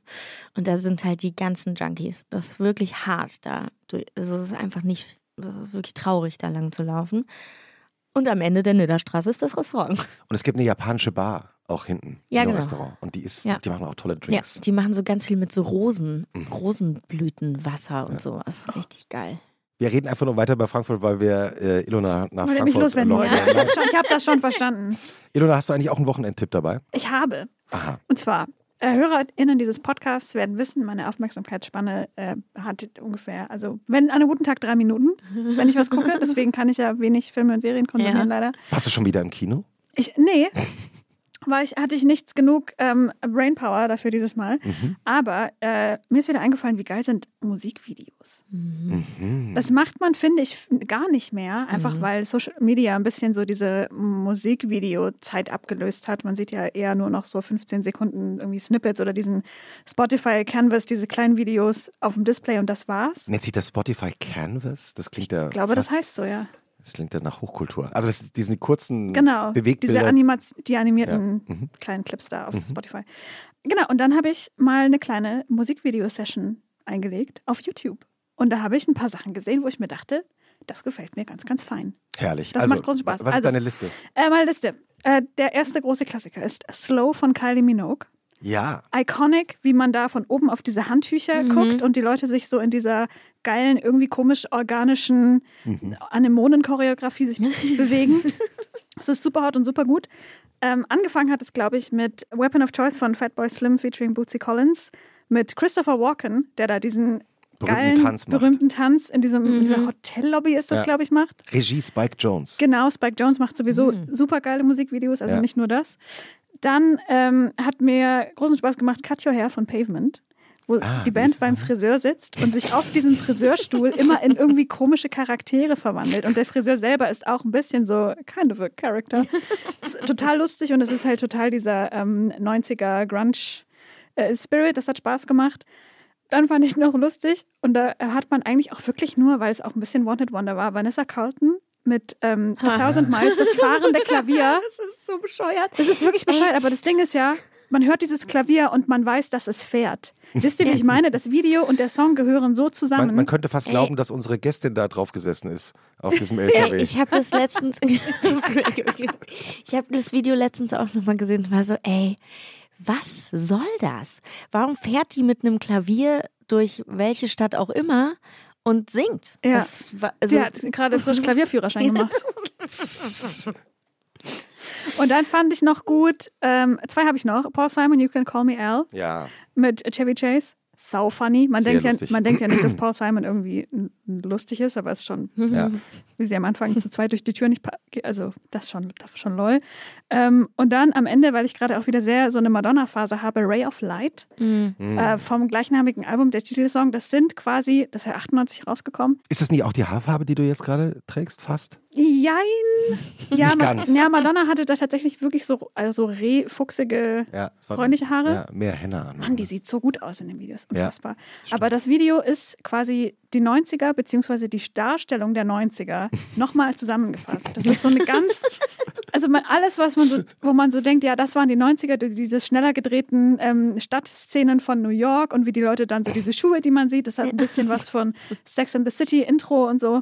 und da sind halt die ganzen Junkies. Das ist wirklich hart da. Also das ist einfach nicht, das ist wirklich traurig, da lang zu laufen. Und am Ende der Nidderstraße ist das Restaurant. Und es gibt eine japanische Bar auch hinten Ja, im genau. Restaurant. Und die ist, Ja. die machen auch tolle Ja, Drinks. die machen so ganz viel mit so Rosen, Mhm. Rosenblütenwasser und sowas. Richtig geil. Wir reden einfach nur weiter über Frankfurt, weil wir äh, Ilona nach er mich Frankfurt loswerden wollen. Ich habe schon- ich hab das schon verstanden. Ilona, hast du eigentlich auch einen Wochenendtipp dabei? Ich habe. Aha. Und zwar, äh, HörerInnen dieses Podcasts werden wissen, meine Aufmerksamkeitsspanne äh, hat ungefähr, also wenn an einem guten Tag drei Minuten, wenn ich was gucke. Deswegen kann ich ja wenig Filme und Serien konsumieren, leider. Warst du schon wieder im Kino? Ich, nee, weil ich, hatte ich nichts genug ähm, Brainpower dafür dieses Mal. Aber äh, mir ist wieder eingefallen, wie geil sind Musikvideos. Mhm. Das macht man, finde ich, gar nicht mehr, einfach weil Social Media ein bisschen so diese Musikvideo-Zeit abgelöst hat. Man sieht ja eher nur noch so 15 Sekunden irgendwie Snippets oder diesen Spotify Canvas, diese kleinen Videos auf dem Display und das war's. Nennt sich das Spotify Canvas? Das klingt ja. Ich glaube, das heißt so, ja. Das klingt ja nach Hochkultur. Also das, diese kurzen Genau, diese Bewegtbilder. Anima die animierten Ja, mhm. kleinen Clips da auf Spotify. Genau, und dann habe ich mal eine kleine Musikvideo-Session eingelegt auf YouTube. Und da habe ich ein paar Sachen gesehen, wo ich mir dachte, das gefällt mir ganz, ganz fein. Herrlich. Das also, macht großen Spaß. Was ist Also- deine Liste? Äh, meine Liste. Äh, der erste große Klassiker ist Slow von Kylie Minogue. Ja. Iconic, wie man da von oben auf diese Handtücher guckt und die Leute sich so in dieser geilen, irgendwie komisch organischen Anemonen-Choreografie sich bewegen. Es ist super hot und super gut. Ähm, angefangen hat es, glaube ich, mit Weapon of Choice von Fatboy Slim featuring Bootsy Collins mit Christopher Walken, der da diesen Berühmten geilen, Tanz macht. berühmten Tanz in diesem, in dieser Hotellobby ist das, Ja. glaube ich, macht. Regie Spike Jones. Genau, Spike Jones macht sowieso super geile Musikvideos, also Ja. nicht nur das. Dann ähm, hat mir großen Spaß gemacht Cut Your Hair von Pavement, wo Ah, die Band beim Friseur sitzt und sich auf diesem Friseurstuhl immer in irgendwie komische Charaktere verwandelt. Und der Friseur selber ist auch ein bisschen so kind of a character. ist total lustig und es ist halt total dieser ähm, 90er Grunge äh, Spirit. Das hat Spaß gemacht. Dann fand ich noch lustig und da hat man eigentlich auch wirklich nur, weil es auch ein bisschen Wanted Wonder war, Vanessa Carlton mit ähm, A Thousand Miles, das fahrende Klavier. Das ist so bescheuert. Das ist wirklich bescheuert, aber das Ding ist ja, man hört dieses Klavier und man weiß, dass es fährt. Wisst ihr, wie ich meine? Das Video und der Song gehören so zusammen. Man, man könnte fast glauben, dass unsere Gästin da drauf gesessen ist, auf diesem LKW. Ich habe das letztens, ich habe das Video letztens auch nochmal gesehen und war so, ey, was soll das? Warum fährt die mit einem Klavier durch welche Stadt auch immer und singt? Ja. Das war, also, Sie hat gerade frisch Klavierführerschein gemacht. Und dann fand ich noch gut, ähm, zwei habe ich noch. Paul Simon, You Can Call Me Al ja. mit Chevy Chase. Sau funny. Man denkt, ja, man denkt ja nicht, dass Paul Simon irgendwie lustig ist, aber es ist schon, ja. wie sie am Anfang zu zweit durch die Tür nicht, also das ist schon, das ist schon lol. Ähm, und dann am Ende, weil ich gerade auch wieder sehr so eine Madonna-Phase habe, Ray of Light Mhm. äh, vom gleichnamigen Album, der Titelsong, das sind quasi, das ist ja 98 rausgekommen. Ist das nicht auch die Haarfarbe, die du jetzt gerade trägst? Fast? Jein. Ja, Nicht Ma ganz. ja, Madonna hatte da tatsächlich wirklich so also rehfuchsige, Ja. Freundliche Haare? Ja, mehr Henna an. Mann, die sieht so gut aus in den Videos. Ja, Unfassbar. Aber das Video ist quasi die 90er, beziehungsweise die Darstellung der 90er nochmal zusammengefasst. Das ist so eine ganz, also man, alles, was man so, wo man so denkt, ja, das waren die 90er, die- diese schneller gedrehten ähm, Stadtszenen von New York und wie die Leute dann so diese Schuhe, die man sieht, das hat ein bisschen was von Sex and the City Intro und so.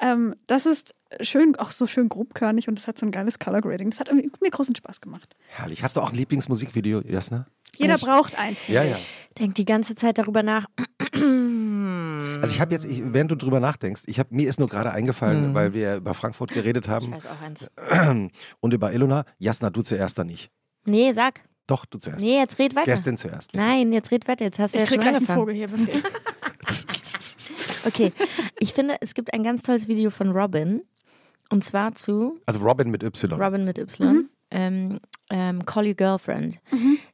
Ähm, das ist schön, auch so schön grobkörnig und das hat so ein geiles Color Grading. Das hat mir großen Spaß gemacht. Herrlich. Hast du auch ein Lieblingsmusikvideo, Jasna? Jeder Echt? braucht eins. Ja, ja. ich. denk die ganze Zeit darüber nach. Also ich habe jetzt, ich, während du drüber nachdenkst, ich hab, mir ist nur gerade eingefallen, Mhm. weil wir über Frankfurt geredet Ich haben weiß auch eins. und über Ilona. Jasna, du zuerst dann nicht. Nee, sag. Doch, du zuerst. Nee, jetzt red weiter. Gästin zuerst. bitte. Nein, jetzt red weiter. Jetzt hast du Ich ja krieg schon gleich einen angefangen. Vogel hier. Okay, ich finde, es gibt ein ganz tolles Video von Robin. Und zwar zu Also Robin mit Y. Robin mit Y. Ähm, ähm, Call Your Girlfriend.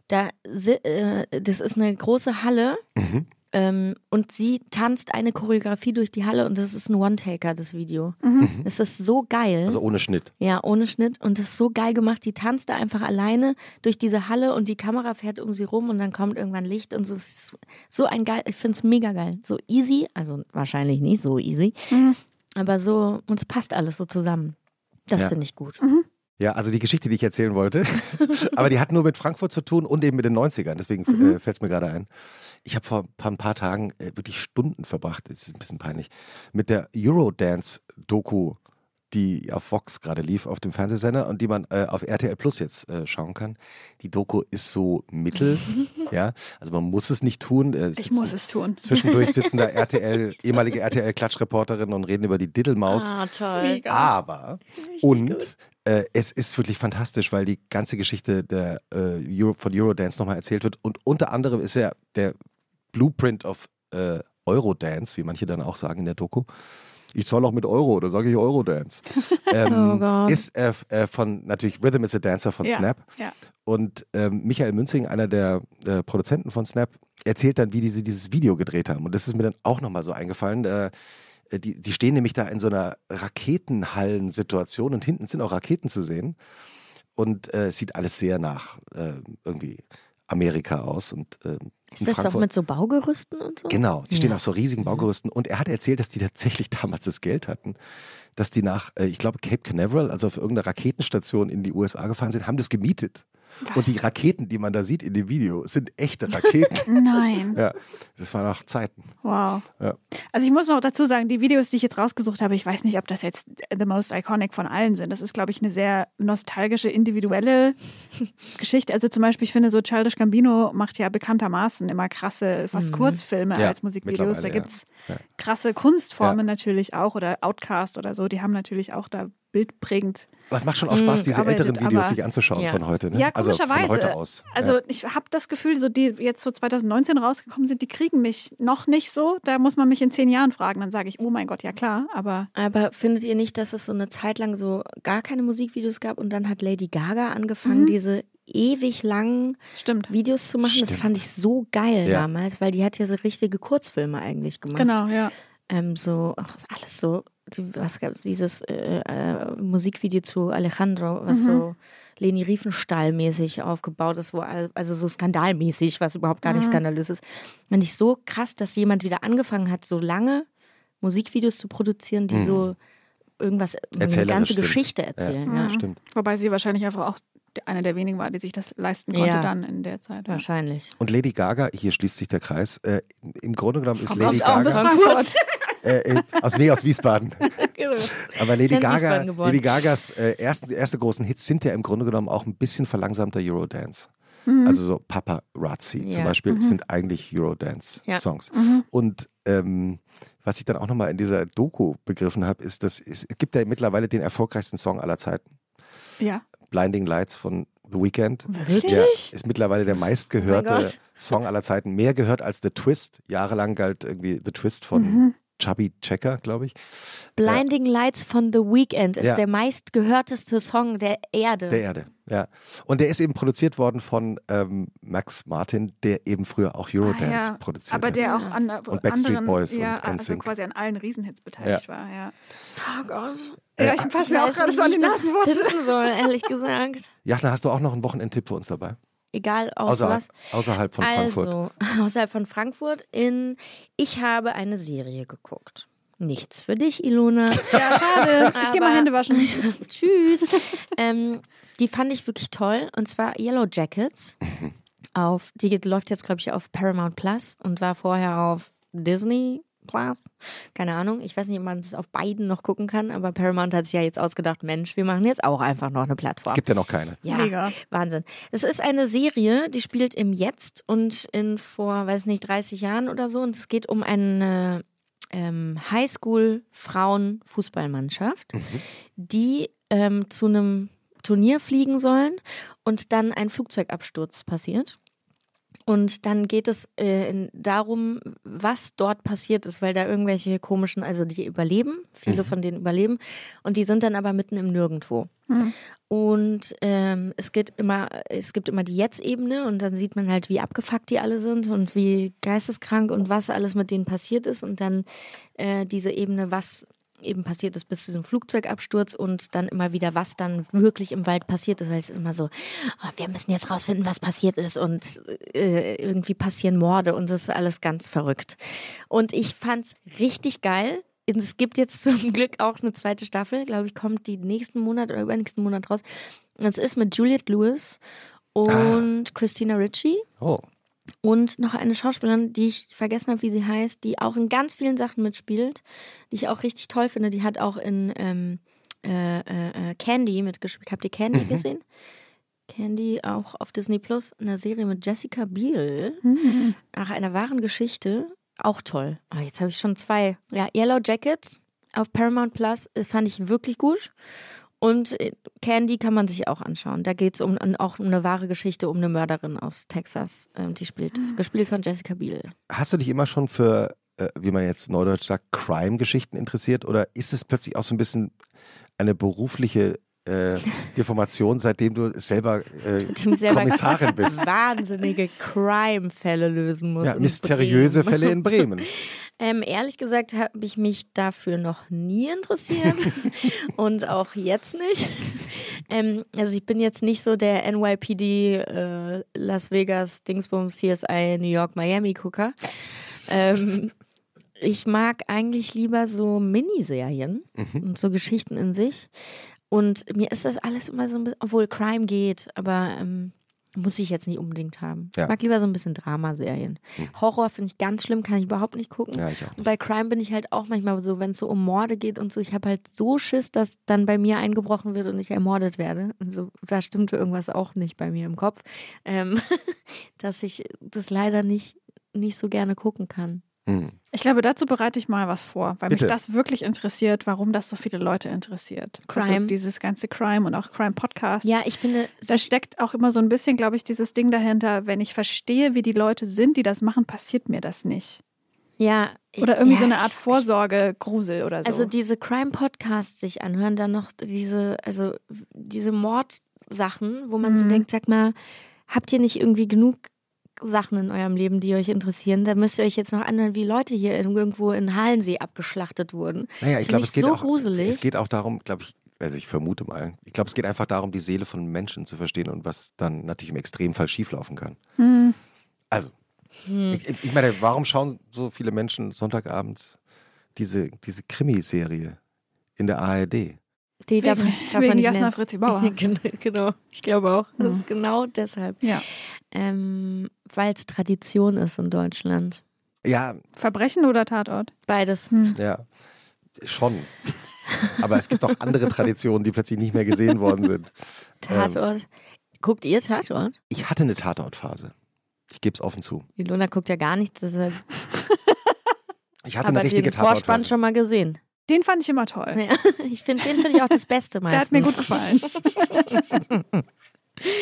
Da, si- äh, das ist eine große Halle Mhm. Ähm, und sie tanzt eine Choreografie durch die Halle und das ist ein One-Taker, das Video. Es ist so geil. Also ohne Schnitt. Ja, ohne Schnitt. Und das ist so geil gemacht. Die tanzt da einfach alleine durch diese Halle und die Kamera fährt um sie rum und dann kommt irgendwann Licht und so. Es ist so ein geil, ich finde es mega geil. So easy, also wahrscheinlich nicht so easy, aber so, und es passt alles so zusammen. Das Ja. finde ich gut. Ja, also die Geschichte, die ich erzählen wollte. Aber die hat nur mit Frankfurt zu tun und eben mit den 90ern. Deswegen äh, fällt es mir gerade ein. Ich habe vor ein paar, Tagen äh, wirklich Stunden verbracht, das ist ein bisschen peinlich, mit der Eurodance-Doku, die auf Vox gerade lief, auf dem Fernsehsender und die man äh, auf RTL Plus jetzt äh, schauen kann. Die Doku ist so mittel, ja, also man muss es nicht tun. Äh, Ich sitzen- muss es tun. Zwischendurch sitzen da RTL, ehemalige RTL-Klatschreporterinnen und reden über die Diddlemaus. Ah, toll. Mega. Aber, und äh, es ist wirklich fantastisch, weil die ganze Geschichte der, äh, Euro, von Eurodance nochmal erzählt wird. Und unter anderem ist ja der Blueprint of äh, Eurodance, wie manche dann auch sagen in der Doku. Ich zahle auch mit Euro, da sage ich Eurodance. ähm, Oh ist äh, äh, von natürlich Rhythm is a Dancer von Ja, Snap. ja. Und ähm, Michael Münzing, einer der äh, Produzenten von Snap, erzählt dann, wie die dieses Video gedreht haben. Und das ist mir dann auch nochmal so eingefallen. Äh, die, die stehen nämlich da in so einer Raketenhallen-Situation und hinten sind auch Raketen zu sehen. Und äh, es sieht alles sehr nach äh, irgendwie Amerika aus. Und, ähm, Ist das doch Frankfurt- mit so Baugerüsten und so? Genau, die stehen Ja. auf so riesigen Baugerüsten. Und er hat erzählt, dass die tatsächlich damals das Geld hatten, dass die nach, äh, ich glaube, Cape Canaveral, also auf irgendeiner Raketenstation in die USA gefahren sind, haben das gemietet. Und die Raketen, die man da sieht in dem Video, sind echte Raketen. Nein. ja, das waren auch Zeiten. Wow. Ja. Also ich muss noch dazu sagen, die Videos, die ich jetzt rausgesucht habe, ich weiß nicht, ob das jetzt the most iconic von allen sind. Das ist, glaube ich, eine sehr nostalgische, individuelle Geschichte. Also zum Beispiel, ich finde so Childish Gambino macht ja bekanntermaßen immer krasse, fast Kurzfilme Ja, als Musikvideos. Da gibt es krasse Kunstformen natürlich auch oder Outcast oder so. Die haben natürlich auch da bildprägend Aber es macht schon auch Spaß, diese gearbeitet, älteren Videos aber- sich anzuschauen Ja. von heute. Ne? Ja, also komischerweise. von heute aus. Also ja. ich habe das Gefühl, so die jetzt so 2019 rausgekommen sind, die kriegen mich noch nicht so. Da muss man mich in zehn Jahren fragen. Dann sage ich, oh mein Gott, ja klar. Aber Aber findet ihr nicht, dass es so eine Zeit lang so gar keine Musikvideos gab und dann hat Lady Gaga angefangen, Mhm. diese ewig langen stimmt. Videos zu machen? Das Stimmt. fand ich so geil Ja. damals, weil die hat ja so richtige Kurzfilme eigentlich gemacht. Genau, ja. Ähm, so, ach, ist alles so, die- was gab es, dieses äh, äh, Musikvideo zu Alejandro, was Mhm. so Leni Riefenstahl-mäßig aufgebaut ist, wo also so skandalmäßig, was überhaupt gar nicht Mhm. skandalös ist. Fand ich so krass, dass jemand wieder angefangen hat, so lange Musikvideos zu produzieren, die so irgendwas, eine ganze sind. Geschichte erzählen. Mhm. Ja. Stimmt. Wobei sie wahrscheinlich einfach auch einer der wenigen war, die sich das leisten konnte Ja. dann in der Zeit. Ja. Wahrscheinlich. Und Lady Gaga, hier schließt sich der Kreis. Äh, Im Grunde genommen ist Lady Gaga. Äh, aus, nee, aus Wiesbaden. Aber Lady ja Gaga. Lady Gagas äh, ersten, erste großen Hits sind ja im Grunde genommen auch ein bisschen verlangsamter Eurodance. Mhm. Also so Paparazzi zum Ja. Beispiel sind eigentlich Eurodance-Songs. Mhm. Und ähm, was ich dann auch nochmal in dieser Doku begriffen habe, ist, dass es, gibt ja mittlerweile den erfolgreichsten Song aller Zeiten. Ja. Blinding Lights von The Weeknd. Wirklich? Der ist mittlerweile der Oh meistgehörte Gott. Song aller Zeiten. Mehr gehört als The Twist. Jahrelang galt irgendwie The Twist von Mhm. Chubby Checker, glaube ich. Blinding Lights von The Weeknd ist Ja. der meistgehörteste Song der Erde. Der Erde, ja. Und der ist eben produziert worden von ähm, Max Martin, der eben früher auch Eurodance Ah, ja. produziert Aber hat. der auch an Und Backstreet anderen, Boys ja, und also quasi an allen Riesenhits beteiligt war. Ja, Oh Gott. ja ich fasse mir auch gerade so an die Nasenwurzel. soll, ehrlich gesagt. Jasna, hast du auch noch einen Wochenendtipp für uns dabei? Egal aus Außerhalb, was. außerhalb von Frankfurt. Also, außerhalb von Frankfurt in Ich habe eine Serie geguckt. Nichts für dich, Ilona. Ja, schade. Ich gehe mal Hände waschen. Tschüss. ähm, die fand ich wirklich toll. Und zwar Yellow Jackets. Auf, die läuft jetzt, glaube ich, auf Paramount Plus und war vorher auf Disney Plus. Keine Ahnung. Ich weiß nicht, ob man es auf beiden noch gucken kann, aber Paramount hat sich ja jetzt ausgedacht, Mensch, wir machen jetzt auch einfach noch eine Plattform. Gibt ja noch keine. Ja, Mega. Wahnsinn. Es ist eine Serie, die spielt im Jetzt und in vor, weiß nicht, 30 Jahren oder so. Und es geht um eine ähm, Highschool-Frauen-Fußballmannschaft, die ähm, zu einem Turnier fliegen sollen und dann ein Flugzeugabsturz passiert. Und dann geht es äh, darum, was dort passiert ist, weil da irgendwelche komischen, also die überleben, viele von denen überleben, und die sind dann aber mitten im Nirgendwo. Und ähm, es geht immer, es gibt immer die Jetzt-Ebene und dann sieht man halt, wie abgefuckt die alle sind und wie geisteskrank und was alles mit denen passiert ist. Und dann äh, diese Ebene, was eben passiert ist bis zu diesem Flugzeugabsturz und dann immer wieder, was dann wirklich im Wald passiert ist, weil es ist immer so, oh, wir müssen jetzt rausfinden, was passiert ist und äh, irgendwie passieren Morde und das ist alles ganz verrückt. Und ich fand's richtig geil. Es gibt jetzt zum Glück auch eine zweite Staffel, glaube ich, kommt die nächsten Monat oder übernächsten Monat raus. Und es ist mit Juliette Lewis und Christina Ritchie Oh, und noch eine Schauspielerin, die ich vergessen habe, wie sie heißt, die auch in ganz vielen Sachen mitspielt, die ich auch richtig toll finde. Die hat auch in ähm, äh, äh, äh, Candy mitgespielt. Habt ihr Candy Mhm. gesehen? Candy auch auf Disney Plus, eine Serie mit Jessica Biel. Hm. Nach einer wahren Geschichte. Auch toll. Ah, jetzt habe ich schon zwei. Ja, Yellow Jackets auf Paramount Plus äh, fand ich wirklich gut. Und äh, Candy kann man sich auch anschauen. Da geht es um, um, auch um eine wahre Geschichte, um eine Mörderin aus Texas. Ähm, die spielt, gespielt von Jessica Biel. Hast du dich immer schon für, äh, wie man jetzt neudeutsch sagt, Crime-Geschichten interessiert? Oder ist es plötzlich auch so ein bisschen eine berufliche äh, Deformation, seitdem du selber, äh, selber Kommissarin bist? wahnsinnige Crime-Fälle lösen muss. Ja, mysteriöse Bremen. Fälle in Bremen. Ähm, ehrlich gesagt habe ich mich dafür noch nie interessiert und auch jetzt nicht. Ähm, also ich bin jetzt nicht so der NYPD äh, Las Vegas Dingsbums CSI New York Miami Gucker. Ähm, ich mag eigentlich lieber so Miniserien Mhm. und so Geschichten in sich. Und mir ist das alles immer so ein bisschen, obwohl Crime geht, aber ähm, muss ich jetzt nicht unbedingt haben. Ja. Ich mag lieber so ein bisschen Dramaserien. Horror finde ich ganz schlimm, kann ich überhaupt nicht gucken. Ja, ich auch. Und bei Crime bin ich halt auch manchmal so, wenn es so um Morde geht und so, ich habe halt so Schiss, dass dann bei mir eingebrochen wird und ich ermordet werde. Also da stimmte irgendwas auch nicht bei mir im Kopf, ähm, dass ich das leider nicht, nicht so gerne gucken kann. Hm. Ich glaube, dazu bereite ich mal was vor, weil Bitte. mich das wirklich interessiert, warum das so viele Leute interessiert. Also Crime. dieses ganze Crime und auch Crime-Podcasts. Ja, ich finde, Da steckt auch immer so ein bisschen, glaube ich, dieses Ding dahinter, wenn ich verstehe, wie die Leute sind, die das machen, passiert mir das nicht. ja. Oder irgendwie ja, so eine Art Vorsorge, Grusel oder so. Also diese Crime-Podcasts sich anhören, dann noch diese, also diese Mordsachen, wo man so Mhm. denkt, sag mal, habt ihr nicht irgendwie genug Sachen in eurem Leben, die euch interessieren? Da müsst ihr euch jetzt noch anhören, wie Leute hier in, irgendwo in Halensee abgeschlachtet wurden. Naja, ich glaube, es geht so auch. gruselig. Es geht auch darum, glaube ich, also ich vermute mal, ich glaube, es geht einfach darum, die Seele von Menschen zu verstehen und was dann natürlich im Extremfall schieflaufen kann. Hm. Also, Hm. ich, ich meine, warum schauen so viele Menschen Sonntagabends diese, diese Krimiserie in der ARD? Die darf, wegen darf man wegen nicht Jasna. Fritzi Bauer. Gen- genau, ich glaube auch. Das ist genau deshalb. Ja. Ähm, Weil es Tradition ist in Deutschland. Ja, Verbrechen oder Tatort? Beides. Hm. ja, schon. Aber es gibt auch andere Traditionen, die plötzlich nicht mehr gesehen worden sind. Tatort. Guckt ihr Tatort? Ich hatte eine Tatortphase. Ich gebe es offen zu. Ilona guckt ja gar nichts, deshalb Ich hatte aber eine richtige den Vorspann Tatortphase. schon mal gesehen. Den fand ich immer toll. Ja, ich finde, den finde ich auch das Beste Der hat mir meistens. gut gefallen.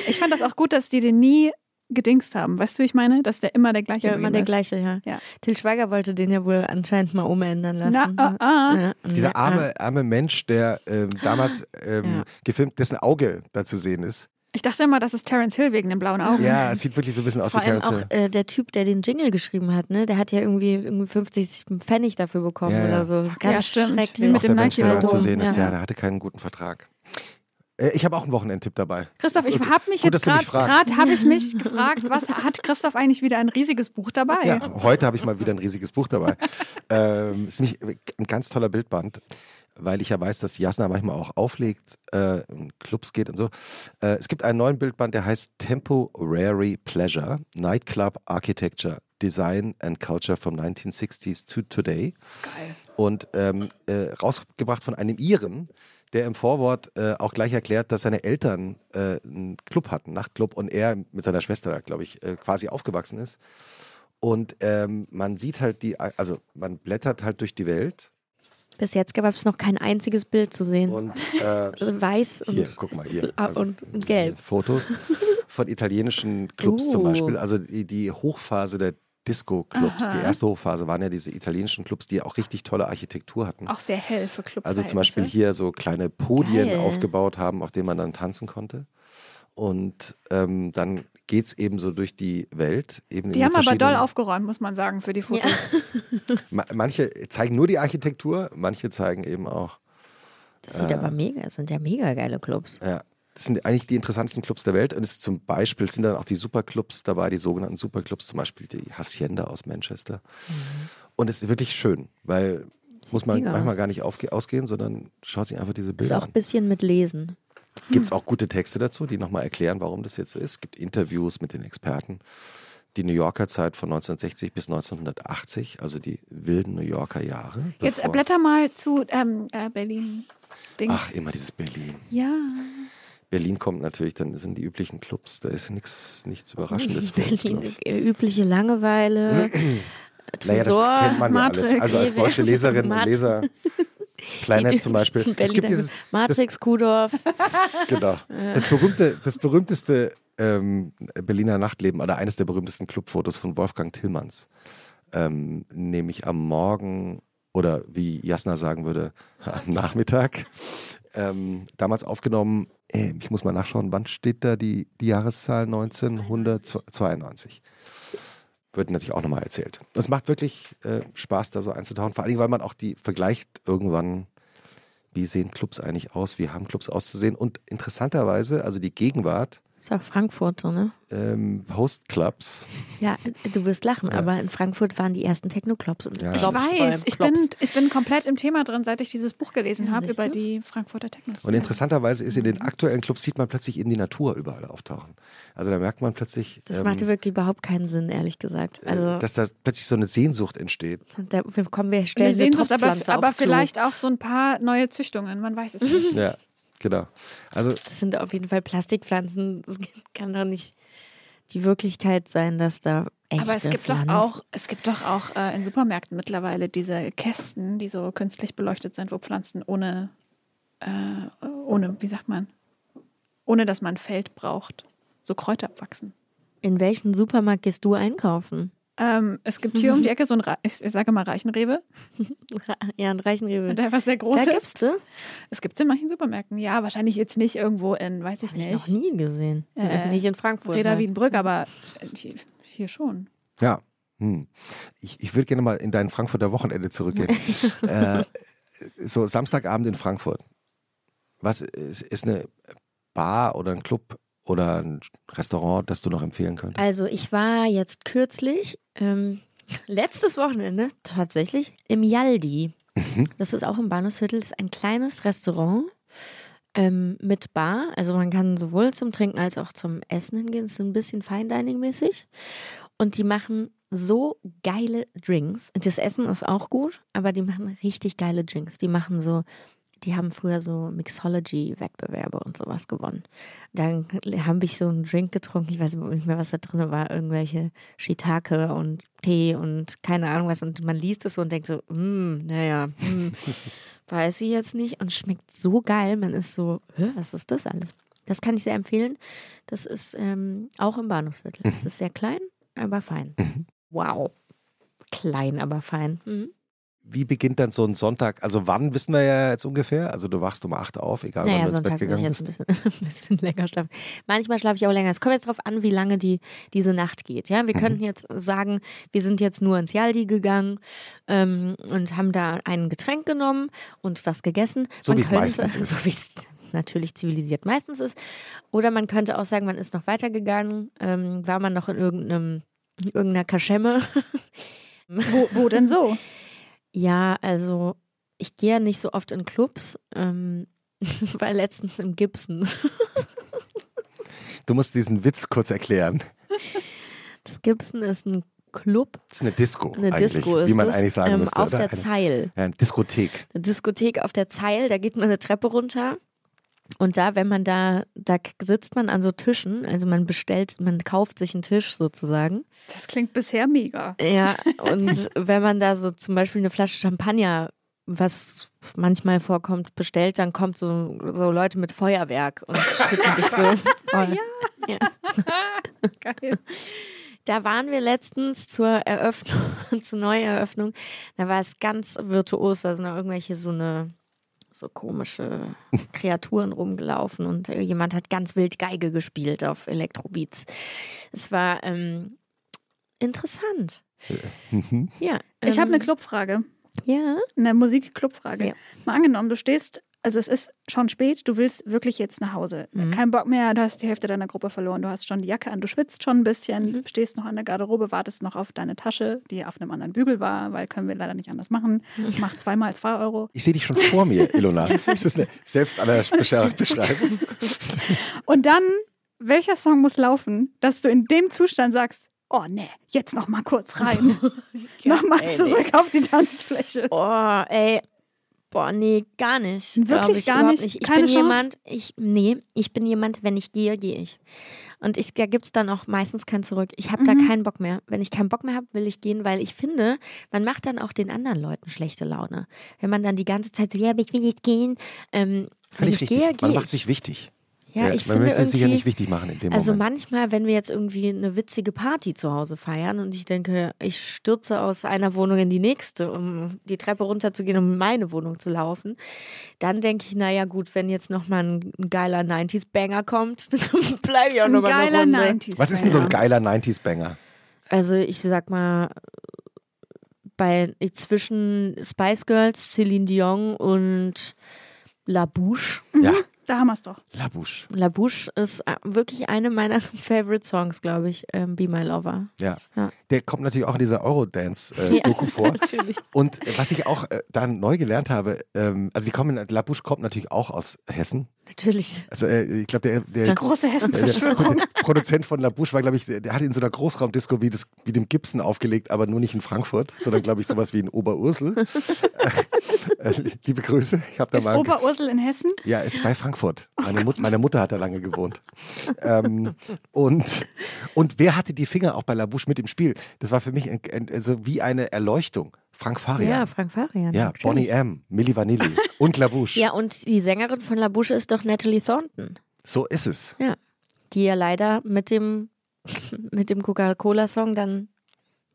ich fand das auch gut, dass die den nie gedingst haben. Weißt du, wie ich meine? Dass der immer der gleiche Ja, immer der ist. gleiche, ja. Ja. Til Schweiger wollte den ja wohl anscheinend mal umändern lassen. Na, ah, ah. Ja, Dieser arme, arme Mensch, der ähm, damals ähm, Ja. gefilmt, dessen Auge da zu sehen ist. Ich dachte immer, das ist Terence Hill wegen den blauen Augen. Ja, es sieht wirklich so ein bisschen aus Vor wie Terence auch Hill. äh, der Typ, der den Jingle geschrieben hat, ne? Der hat ja irgendwie, irgendwie 50 Pfennig dafür bekommen Ja, oder so. Ganz Ja, stimmt. schrecklich. Mit Auch dem der Mensch, der da Nike-Logo. zu sehen ist, ja, der hatte keinen guten Vertrag. Äh, Ich habe auch einen Wochenendtipp dabei. Christoph, ich habe mich Gut, jetzt gerade habe ich mich gefragt, was hat Christoph eigentlich wieder ein riesiges Buch dabei? Ja, heute habe ich mal wieder ein riesiges Buch dabei. ähm, ist nicht ein ganz toller Bildband, weil ich ja weiß, dass Jasna manchmal auch auflegt, äh, in Clubs geht und so. Äh, es gibt einen neuen Bildband, der heißt Temporary Pleasure, Nightclub Architecture, Design and Culture from 1960s to Today. Geil. Und ähm, äh, rausgebracht von einem Iren, der im Vorwort äh, auch gleich erklärt, dass seine Eltern äh, einen Club hatten, einen Nachtclub, und er mit seiner Schwester, glaube ich, äh, quasi aufgewachsen ist. Und ähm, man sieht halt die, also man blättert halt durch die Welt Bis jetzt gab es noch kein einziges Bild zu sehen. und äh, weiß und, hier, guck mal hier. ah, Also, und, und gelb. Fotos von italienischen Clubs zum Uh. Beispiel. Also die, die Hochphase der Disco-Clubs, die erste Hochphase waren ja diese italienischen Clubs, die auch richtig tolle Architektur hatten. Auch sehr hell für Club. Also zum Beispiel hier so kleine Podien Geil. aufgebaut haben, auf denen man dann tanzen konnte. Und ähm, dann geht es eben so durch die Welt. Eben Die haben aber doll aufgeräumt, muss man sagen, für die Fotos. Ma manche zeigen nur die Architektur, manche zeigen eben auch. Das sieht aber mega, das sind ja mega geile Clubs. Ja, das sind eigentlich die interessantesten Clubs der Welt. Und es ist zum Beispiel sind dann auch die Superclubs dabei, die sogenannten Superclubs, zum Beispiel die Hacienda aus Manchester. Und es ist wirklich schön, weil muss man manchmal aus. gar nicht ausgehen, sondern schaut sich einfach diese Ist Bilder auch an. ein bisschen mit Lesen. Gibt es auch gute Texte dazu, die nochmal erklären, warum das jetzt so ist. Es gibt Interviews mit den Experten. die New Yorker Zeit von 1960 bis 1980, also die wilden New Yorker Jahre. Jetzt blätter mal zu ähm, äh, Berlin. Dings. Ach, immer dieses Berlin. Ja. Berlin kommt natürlich, dann sind die üblichen Clubs, da ist nichts, nichts Überraschendes für uns. Berlin, ich. übliche Langeweile. Naja, das Tresor, kennt man ja Matrix, alles. Also als deutsche Leserinnen und. Leser. Kleiner zum Beispiel. Es gibt dieses, Matrix, Kudorf. genau, das, berühmte, das berühmteste ähm, Berliner Nachtleben oder eines der berühmtesten Clubfotos von Wolfgang Tillmanns. Ähm, nämlich am Morgen oder wie Jasna sagen würde, am Nachmittag. Ähm, damals aufgenommen, äh, ich muss mal nachschauen, wann steht da die, die Jahreszahl? 1992. Wird natürlich auch nochmal erzählt. Es macht wirklich äh, Spaß, da so einzutauchen. Vor allem, weil man auch die vergleicht irgendwann, wie sehen Clubs eigentlich aus, wie haben Clubs auszusehen. Und interessanterweise, also die Gegenwart, Ist auch Frankfurt so, ne? ähm, Host-Clubs, Ja, du wirst lachen, Ja. aber in Frankfurt waren die ersten Techno-Clubs. Ja. Ich weiß, ich bin, ich bin komplett im Thema drin, seit ich dieses Buch gelesen Ja, habe über du? die Frankfurter Technos. Und interessanterweise ist in den aktuellen Clubs sieht man plötzlich eben die Natur überall auftauchen. Also da merkt man plötzlich, Das ähm, machte wirklich überhaupt keinen Sinn, ehrlich gesagt. Also, dass da plötzlich so eine Sehnsucht entsteht. da kommen wir eine stellen eine Sehnsucht, aber, Topfpflanze aber Klo. vielleicht auch so ein paar neue Züchtungen, man weiß es nicht. Ja, genau. Also Das sind auf jeden Fall Plastikpflanzen. Das kann doch nicht die Wirklichkeit sein, dass da echte Aber es gibt Pflanzen doch auch, es gibt doch auch äh, in Supermärkten mittlerweile diese Kästen, die so künstlich beleuchtet sind, wo Pflanzen ohne, äh, ohne, wie sagt man, ohne dass man ein Feld braucht, so Kräuter wachsen. In welchen Supermarkt gehst du einkaufen? Ähm, es gibt hier um die Ecke so ein, Re ich sage mal Reichenrewe, Ja, in Reichenrewe. der was sehr Da groß gibt's ist. das? Es gibt es in manchen Supermärkten. Ja, wahrscheinlich jetzt nicht irgendwo in, weiß ich Habe ich nicht, noch nie gesehen. Äh, nicht in Frankfurt. Reda nein. Wiedenbrück, aber äh, hier, hier schon. Ja. Hm. Ich, ich würde gerne mal in dein Frankfurter Wochenende zurückgehen. äh, so Samstagabend in Frankfurt. Was ist, ist eine Bar oder ein Club oder ein Restaurant, das du noch empfehlen könntest? Also ich war jetzt kürzlich, ähm, letztes Wochenende tatsächlich, im Yaldi. Mhm. Das ist auch im Bahnhofsviertel, das ist ein kleines Restaurant ähm, mit Bar. Also man kann sowohl zum Trinken als auch zum Essen hingehen. Es ist ein bisschen Fine-Dining-mäßig. Und die machen so geile Drinks. Das Essen ist auch gut, aber die machen richtig geile Drinks. Die machen so, die haben früher so Mixology-Wettbewerbe und sowas gewonnen. Dann habe ich so einen Drink getrunken, ich weiß nicht mehr, was da drin war, irgendwelche Shiitake und Tee und keine Ahnung was. Und man liest es so und denkt so, mm, naja, mm, weiß ich jetzt nicht. Und schmeckt so geil. Man ist so, was ist das alles? Das kann ich sehr empfehlen. Das ist ähm, auch im Bahnhofsviertel. Es ist sehr klein, aber fein. Wow. Klein, aber fein. Mhm. Wie beginnt dann so ein Sonntag? Also wann wissen wir ja jetzt ungefähr? Also du wachst um 8 auf, egal wann Naja, du ins Bett Sonntag ich gegangen jetzt bist. ein bisschen, ein bisschen länger schlafen. Manchmal schlafe ich auch länger. Es kommt jetzt darauf an, wie lange die, diese Nacht geht. Ja, Mhm. wir könnten jetzt sagen, wir sind jetzt nur ins Jaldi gegangen ähm, und haben da ein Getränk genommen und was gegessen. So Man wie es meistens ist. So wie es natürlich zivilisiert meistens ist. Oder man könnte auch sagen, man ist noch weitergegangen, ähm, war man noch in irgendeinem, in irgendeiner Kaschemme. Wo, wo denn so? Ja, also ich gehe ja nicht so oft in Clubs, ähm, war letztens im Gibson. Du musst diesen Witz kurz erklären. Das Gibson ist ein Club, Das ist eine Disco eine eigentlich, Disco ist wie man das, eigentlich sagen ähm, müsste. auf oder? der Zeil. ja, eine Diskothek. Eine Diskothek auf der Zeil, da geht man eine Treppe runter. Und da, wenn man da, da sitzt man an so Tischen, also man bestellt, man kauft sich einen Tisch sozusagen. Das klingt bisher mega. Ja, und wenn man da so zum Beispiel eine Flasche Champagner, was manchmal vorkommt, bestellt, dann kommt so, so Leute mit Feuerwerk und schütten dich so voll. Ja. Geil. Da waren wir letztens zur Eröffnung, zur Neueröffnung. Da war es ganz virtuos. Da sind da irgendwelche so eine so komische Kreaturen rumgelaufen und äh, jemand hat ganz wild Geige gespielt auf Elektrobeats. Es war ähm, interessant. Mhm. Ja. Ich habe ähm, eine Clubfrage, Ja. eine Musik-Clubfrage. Ja. Mal angenommen, du stehst, also es ist schon spät, du willst wirklich jetzt nach Hause. Mhm. Kein Bock mehr, du hast die Hälfte deiner Gruppe verloren, du hast schon die Jacke an, du schwitzt schon ein bisschen, Mhm. stehst noch an der Garderobe, wartest noch auf deine Tasche, die auf einem anderen Bügel war, weil können wir leider nicht anders machen. Mhm. Mach zweimal zwei Euro. Ich sehe dich schon vor mir, Ilona. Ist das eine Selbstbeschreibung? Und dann, welcher Song muss laufen, dass du in dem Zustand sagst, oh nee, jetzt noch mal kurz rein. noch mal zurück auf die Tanzfläche. Oh, ey. Boah, nee, gar nicht. Wirklich gar überhaupt nicht? Ich Keine bin Chance? jemand, ich, nee, ich bin jemand, wenn ich gehe, gehe ich. Und ich, da gibt es dann auch meistens kein Zurück. Ich habe Mhm. da keinen Bock mehr. Wenn ich keinen Bock mehr habe, will ich gehen, weil ich finde, man macht dann auch den anderen Leuten schlechte Laune. Wenn man dann die ganze Zeit so, ja, aber ich will jetzt gehen. Ähm, wenn Völlig ich richtig. gehe, Man gehe macht ich. sich wichtig. Ja, ich man finde möchte es sich ja irgendwie- nicht wichtig machen in dem Also Moment. manchmal, wenn wir jetzt irgendwie eine witzige Party zu Hause feiern und ich denke, ich stürze aus einer Wohnung in die nächste, um die Treppe runterzugehen, um in meine Wohnung zu laufen, dann denke ich, naja gut, wenn jetzt nochmal ein, ein geiler 90s-Banger kommt, dann bleibe ich auch nochmal eine Runde. 90s. Was ist denn so ein geiler 90s-Banger? Also ich sag mal, bei zwischen Spice Girls, Celine Dion und La Bouche. Ja, Da haben wir es doch. La Bouche. La Bouche ist äh, wirklich eine meiner Favorite Songs, glaube ich. Ähm, Be My Lover. Ja. Ja. Der kommt natürlich auch in dieser Eurodance-Doku vor. natürlich. Und was ich auch äh, dann neu gelernt habe, ähm, also die kommen, La Bouche kommt natürlich auch aus Hessen. Natürlich. Also äh, ich glaube, der, der, große der, der Hessenverschwörung. Produzent von La Bouche war, glaube ich, der, der hat in so einer Großraumdisco wie, das, wie dem Gibson aufgelegt, aber nur nicht in Frankfurt, sondern, glaube ich, sowas wie in Oberursel. äh, liebe Grüße. Ich habe da Ist mal. Oberursel in Hessen? Ja, ist bei Frankfurt. Meine, Mut, meine Mutter hat da lange gewohnt. ähm, und, und wer hatte die Finger auch bei La Bouche mit im Spiel? Das war für mich ein, ein, also wie eine Erleuchtung. Frank Farian. Ja, Frank Farian. Ja, natürlich. Bonnie M., Milli Vanilli und La Bouche. Ja, und die Sängerin von La Bouche ist doch Natalie Thornton, So ist es. die ja leider mit dem, mit dem Coca-Cola-Song dann,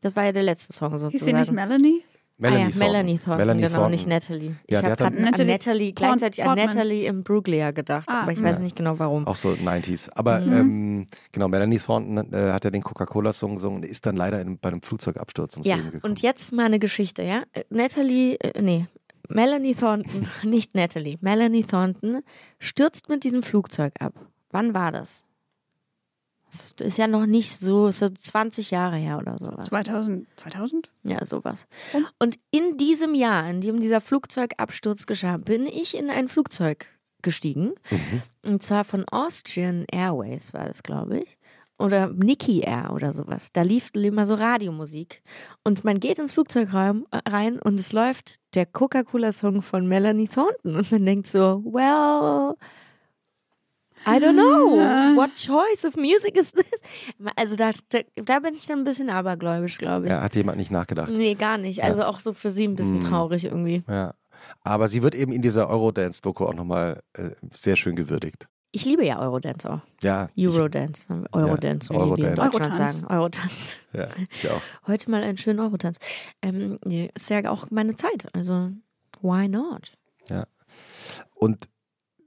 das war ja der letzte Song sozusagen. sie nicht Melanie? Melanie ah, ja, Thornton. Melanie Thornton, Melanie genau, Thornton. nicht Natalie. Ich Ja, der habe gerade an Natalie gleichzeitig an Portman. Natalie Imbruglia gedacht, Ah, aber ich ja. weiß nicht genau warum. Auch so 90s. Aber Mhm. ähm, genau, Melanie Thornton äh, hat ja den Coca-Cola-Song gesungen und ist dann leider in, bei einem Flugzeugabsturz ums Ja, Leben gekommen. und jetzt mal eine Geschichte, ja? Äh, Natalie, äh, nee, Melanie Thornton, nicht Natalie, Melanie Thornton stürzt mit diesem Flugzeug ab. Wann war das? Das ist ja noch nicht so, ist so 20 Jahre her oder sowas. 2000? 2000? Ja, sowas. Und? Und in diesem Jahr, in dem dieser Flugzeugabsturz geschah, bin ich in ein Flugzeug gestiegen. Und zwar von Austrian Airways war das, glaube ich. Oder Niki Air oder sowas. Da lief immer so Radiomusik. Und man geht ins Flugzeug rein, äh, rein und es läuft der Coca-Cola-Song von Melanie Thornton. Und man denkt so, well, I don't know. What choice of music is this? Also da, da, da bin ich dann ein bisschen abergläubisch, glaube ich. ja, hat jemand nicht nachgedacht. Nee, gar nicht. Also auch so für sie ein bisschen Mm. traurig irgendwie. Ja. Aber sie wird eben in dieser Eurodance-Doku auch nochmal äh, sehr schön gewürdigt. Ich liebe ja Eurodance auch. Ja, ich, Eurodance. Eurodance, Ja, wenn die wir in Eurodance. Deutschland Eurotanz. sagen. Eurotanz. ja, ich auch. Heute mal einen schönen Eurotanz. Ähm, ist ja auch meine Zeit. Also, why not? Und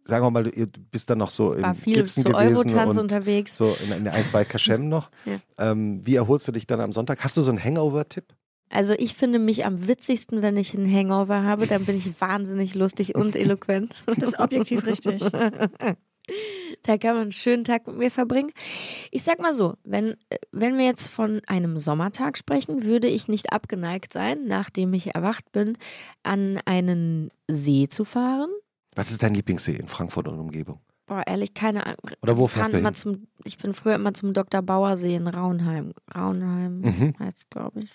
sagen wir mal, du, bist dann noch so in War viel Gibson zu gewesen Eurotanz und unterwegs. so in, in ein, zwei Kaschem noch. Ja. ähm, wie erholst du dich dann am Sonntag? Hast du so einen Hangover-Tipp? Also ich finde mich am witzigsten, wenn ich einen Hangover habe. Dann bin ich wahnsinnig lustig und eloquent. Das ist objektiv richtig. Da kann man einen schönen Tag mit mir verbringen. Ich sag mal so, wenn, wenn wir jetzt von einem Sommertag sprechen, würde ich nicht abgeneigt sein, nachdem ich erwacht bin, an einen See zu fahren. Was ist dein Lieblingssee in Frankfurt und Umgebung? Boah, ehrlich, keine Ahnung. Oder wo fährst du hin? Zum, ich bin früher immer zum Dr. Bauer See in Raunheim. Raunheim Mhm. heißt es, glaube ich.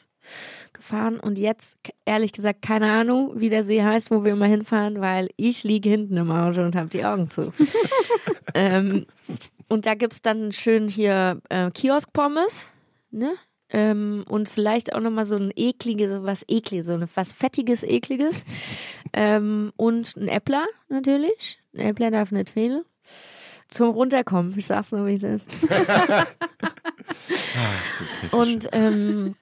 Gefahren und jetzt, ehrlich gesagt, keine Ahnung, wie der See heißt, wo wir immer hinfahren, weil ich liege hinten im Auto und habe die Augen zu. ähm, und da gibt es dann schön hier äh, Kiosk-Pommes, ne? Ähm, und vielleicht auch nochmal so ein ekliges, so was ekliges, so eine, was fettiges, ekliges. ähm, und ein Äppler natürlich. Ein Äppler darf nicht fehlen. Zum Runterkommen, ich sag's nur, wie es ist. Ach. Und ähm,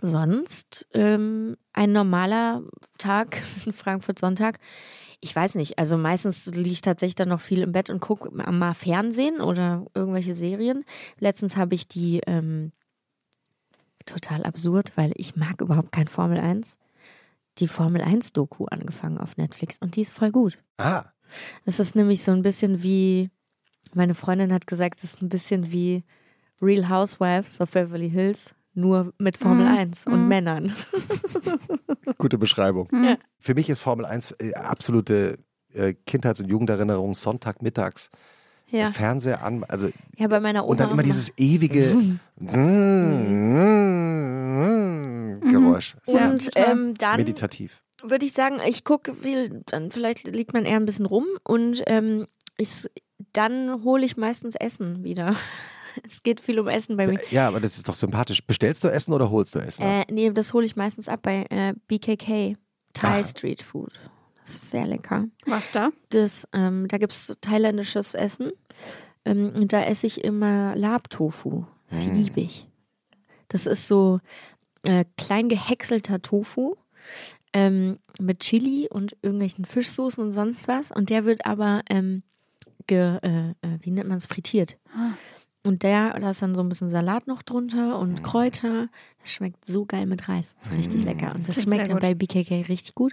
sonst ähm, ein normaler Tag, Frankfurt Sonntag. Ich weiß nicht, also meistens liege ich tatsächlich dann noch viel im Bett und gucke mal Fernsehen oder irgendwelche Serien. Letztens habe ich die ähm, total absurd, weil ich mag überhaupt kein Formel 1. Die Formel 1 Doku angefangen auf Netflix und die ist voll gut. ah, Es ist nämlich so ein bisschen wie, meine Freundin hat gesagt, es ist ein bisschen wie Real Housewives of Beverly Hills, nur mit Formel Mhm. 1 und Mhm. Männern. gute Beschreibung. Ja. Für mich ist Formel 1 äh, absolute äh, Kindheits- und Jugenderinnerung Sonntagmittags Ja. Fernseher an, also Ja, bei meiner Oma. und dann immer dieses ewige Geräusch. Ja, Und ähm, dann Meditativ. würde ich sagen, ich gucke dann vielleicht liegt man eher ein bisschen rum und ähm, ich, dann hole ich meistens Essen wieder. Es geht viel um Essen bei mir. Ja, aber das ist doch sympathisch. Bestellst du Essen oder holst du Essen? Äh, nee, das hole ich meistens ab bei äh, BKK, Thai Ah. Street Food. Das ist sehr lecker. Was da? Das, ähm, da gibt es thailändisches Essen. Ähm, und da esse ich immer Lab-Tofu. Das Mm. liebe ich. Das ist so äh, klein gehäckselter Tofu ähm, mit Chili und irgendwelchen Fischsoßen und sonst was. Und der wird aber, ähm, ge, äh, äh, wie nennt man es, frittiert. Ah. Und der, da ist dann so ein bisschen Salat noch drunter und Kräuter. Das schmeckt so geil mit Reis. Das ist richtig lecker. Und das Klingt schmeckt dann bei BKK richtig gut.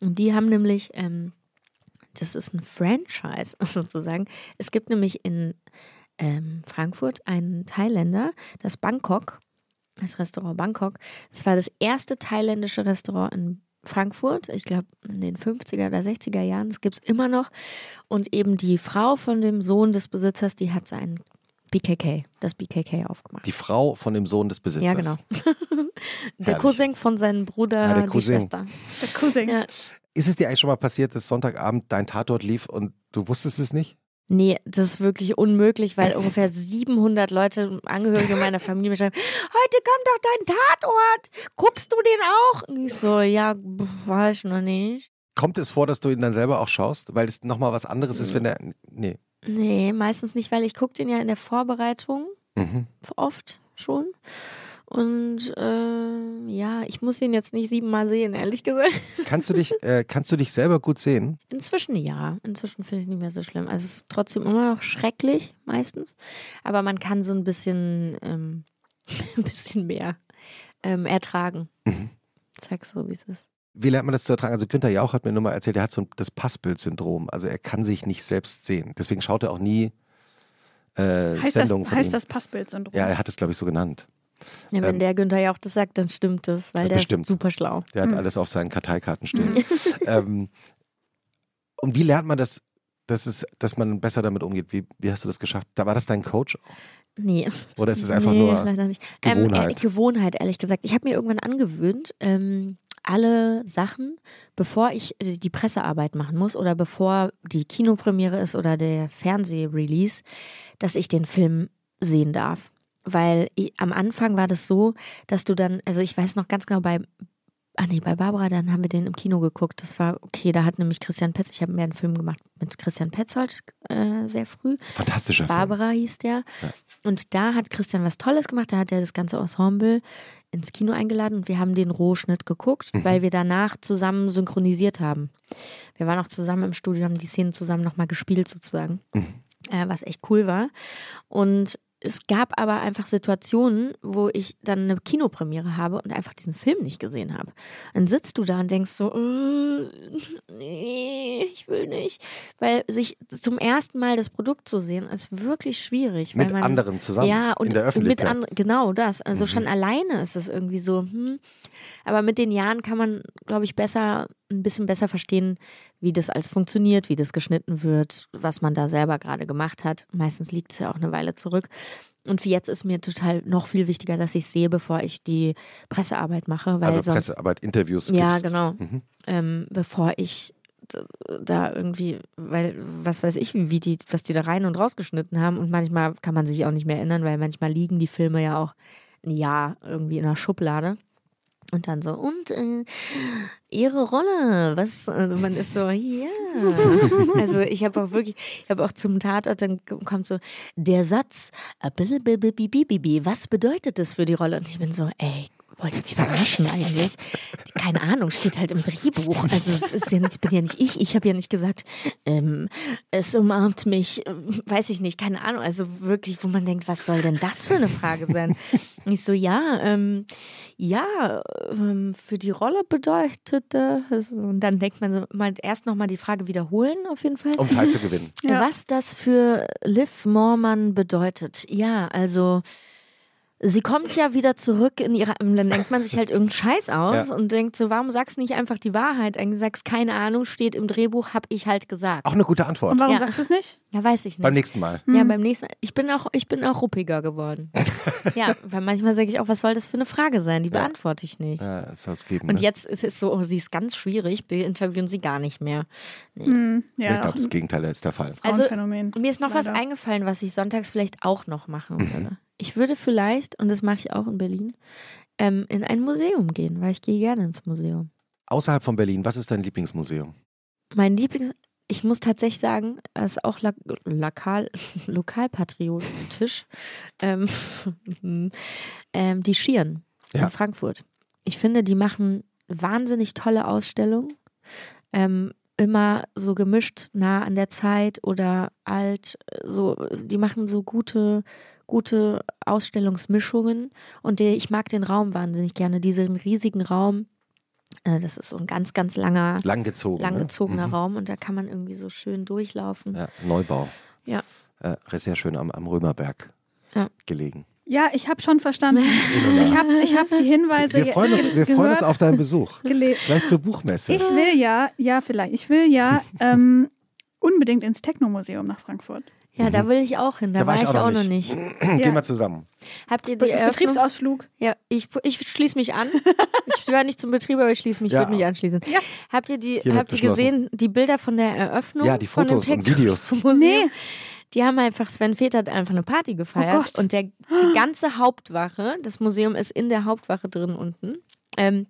Und die haben nämlich, ähm, das ist ein Franchise sozusagen. Es gibt nämlich in ähm, Frankfurt einen Thailänder, das Bangkok, das Restaurant Bangkok. Das war das erste thailändische Restaurant in Frankfurt, ich glaube in den 50er oder 60er Jahren, das gibt es immer noch. Und eben die Frau von dem Sohn des Besitzers, die hat sein BKK, das BKK aufgemacht. Die Frau von dem Sohn des Besitzers. Ja, genau. der Herrlich. Cousin von seinem Bruder, Ja, der die Cousin. Schwester. Der Cousin. Ja. Ist es dir eigentlich schon mal passiert, dass Sonntagabend dein Tatort lief und du wusstest es nicht? Nee, das ist wirklich unmöglich, weil ungefähr 700 Leute, Angehörige meiner Familie mir schreiben, heute kommt doch dein Tatort, guckst du den auch? Und ich so, ja, weiß ich noch nicht. Kommt es vor, dass du ihn dann selber auch schaust? Weil es nochmal was anderes ist, wenn der. Nee. Nee, meistens nicht, weil ich gucke den ja in der Vorbereitung Mhm. oft schon. Und äh, ja, ich muss ihn jetzt nicht siebenmal sehen, ehrlich gesagt. Kannst du dich, äh, kannst du dich selber gut sehen? Inzwischen ja. Inzwischen finde ich es nicht mehr so schlimm. Also es ist trotzdem immer noch schrecklich, meistens. Aber man kann so ein bisschen, ähm, ein bisschen mehr ähm, ertragen. Mhm. Sag so, wie es ist. Wie lernt man das zu ertragen? Also Günther Jauch hat mir nur mal erzählt, er hat so ein, das Passbild-Syndrom. Also er kann sich nicht selbst sehen. Deswegen schaut er auch nie äh, Heißt, das, Sendungen von heißt ihm. das Passbild-Syndrom? Ja, er hat es, glaube ich, so genannt. Ja, wenn Ähm, der Günther ja auch das sagt, dann stimmt das, weil der Bestimmt. ist super schlau. Der hat alles auf seinen Karteikarten stehen. ähm, und wie lernt man das, dass, es, dass man besser damit umgeht? Wie, wie hast du das geschafft? Da war das dein Coach? Nee. Oder ist es einfach nee, nur leider nicht. Gewohnheit? Ähm, äh, Gewohnheit, ehrlich gesagt. Ich habe mir irgendwann angewöhnt, ähm, alle Sachen, bevor ich äh, die Pressearbeit machen muss oder bevor die Kinopremiere ist oder der Fernsehrelease, dass ich den Film sehen darf. Weil ich, am Anfang war das so, dass du dann, also ich weiß noch ganz genau bei, ah nee, bei Barbara, dann haben wir den im Kino geguckt. Das war okay, da hat nämlich Christian Petzold, ich habe mir einen Film gemacht mit Christian Petzold äh, sehr früh. fantastischer Film? Barbara hieß der. Ja. Und da hat Christian was Tolles gemacht. Da hat er das ganze Ensemble ins Kino eingeladen und wir haben den Rohschnitt geguckt, Mhm. weil wir danach zusammen synchronisiert haben. Wir waren auch zusammen im Studio, haben die Szenen zusammen nochmal gespielt sozusagen, Mhm. äh, was echt cool war. Und es gab aber einfach Situationen, wo ich dann eine Kinopremiere habe und einfach diesen Film nicht gesehen habe. Dann sitzt du da und denkst so, äh, nee, ich will nicht. Weil sich zum ersten Mal das Produkt zu sehen, ist wirklich schwierig. Mit man, anderen zusammen ja, und in der mit Öffentlichkeit. Mhm. anderen, genau das. Also schon alleine ist es irgendwie so, hm. Aber mit den Jahren kann man, glaube ich, besser, ein bisschen besser verstehen, wie das alles funktioniert, wie das geschnitten wird, was man da selber gerade gemacht hat. Meistens liegt es ja auch eine Weile zurück. Und wie jetzt ist mir total noch viel wichtiger, dass ich sehe, bevor ich die Pressearbeit mache, also sonst Pressearbeit, Interviews ja, gibst. genau. Mhm. Ähm, bevor ich da irgendwie, weil was weiß ich, wie die, was die da rein und rausgeschnitten haben. Und manchmal kann man sich auch nicht mehr erinnern, weil manchmal liegen die Filme ja auch ein Jahr irgendwie in der Schublade. Und dann so, und äh, ihre Rolle, was, also man ist so, ja. Also ich habe auch wirklich, ich habe auch zum Tatort, dann kommt so, der Satz, äh, was bedeutet das für die Rolle? Und ich bin so, ey, wollt ihr mich verarschen eigentlich? Keine Ahnung, steht halt im Drehbuch. Also es ist ja, das bin ja nicht ich. Ich habe ja nicht gesagt, ähm, es umarmt mich, äh, weiß ich nicht, keine Ahnung. Also wirklich, wo man denkt, was soll denn das für eine Frage sein? Und ich so, ja, ähm, ja, ähm, für die Rolle bedeutete, also, und dann denkt man so, mal erst nochmal die Frage wiederholen auf jeden Fall. Um Zeit zu gewinnen. Ja. Was das für Liv Morman bedeutet. Ja, also sie kommt ja wieder zurück in ihre, dann denkt man sich halt irgendeinen Scheiß aus Ja. und denkt so, warum sagst du nicht einfach die Wahrheit? Eigentlich sagst, keine Ahnung, steht im Drehbuch, hab ich halt gesagt. Auch eine gute Antwort. Und warum Ja. sagst du es nicht? Ja, weiß ich nicht. Beim nächsten Mal. Ja, beim nächsten Mal. Ich bin auch, ich bin auch ruppiger geworden. ja, weil manchmal sage ich auch, was soll das für eine Frage sein? Die beantworte ich nicht. Ja, das soll es geben. Und ne? jetzt ist es so, oh, sie ist ganz schwierig, wir interviewen sie gar nicht mehr. Hm, ich ja, glaube, auch das Gegenteil ist der Fall. Also, Phänomen. Mir ist noch was Leider. eingefallen, was ich sonntags vielleicht auch noch machen Mhm. Ich würde vielleicht, und das mache ich auch in Berlin, ähm, in ein Museum gehen, weil ich gehe gerne ins Museum. Außerhalb von Berlin, was ist dein Lieblingsmuseum? Mein Lieblings, ich muss tatsächlich sagen, das ist auch la lokal, lokalpatriotisch, ähm, ähm, die Schieren Ja. in Frankfurt. Ich finde, die machen wahnsinnig tolle Ausstellungen. Ähm, immer so gemischt nah an der Zeit oder alt, so, die machen so gute, gute Ausstellungsmischungen und der, ich mag den Raum wahnsinnig gerne, diesen riesigen Raum. Äh, das ist so ein ganz, ganz langer, Langgezogen. langgezogener ne? Raum und da kann man irgendwie so schön durchlaufen. Ja, Neubau. Ja. Äh, sehr schön am, am Römerberg Ja. gelegen. Ja, ich habe schon verstanden. Ich habe ich hab die Hinweise Wir freuen uns, wir freuen uns auf deinen Besuch. gele- Vielleicht zur Buchmesse. Ich will ja, ja vielleicht, ich will ja ähm, unbedingt ins Technomuseum nach Frankfurt. Ja, da will ich auch hin. Da, war ich auch noch nicht. Gehen Ja. wir zusammen. Habt ihr die Eröffnung? Betriebsausflug. Ja, ich, ich schließe mich an. Ich gehöre nicht zum Betrieb, aber ich schließe mich, Ja. würde mich anschließen. Ja. Habt ihr die, Hiermit habt ihr gesehen, die Bilder von der Eröffnung? Ja, die Fotos und Videos. Museum? Nee. Die haben einfach, Sven Feth hat einfach eine Party gefeiert. Oh Gott. und der, die ganze Hauptwache, das Museum ist in der Hauptwache drin unten, ähm,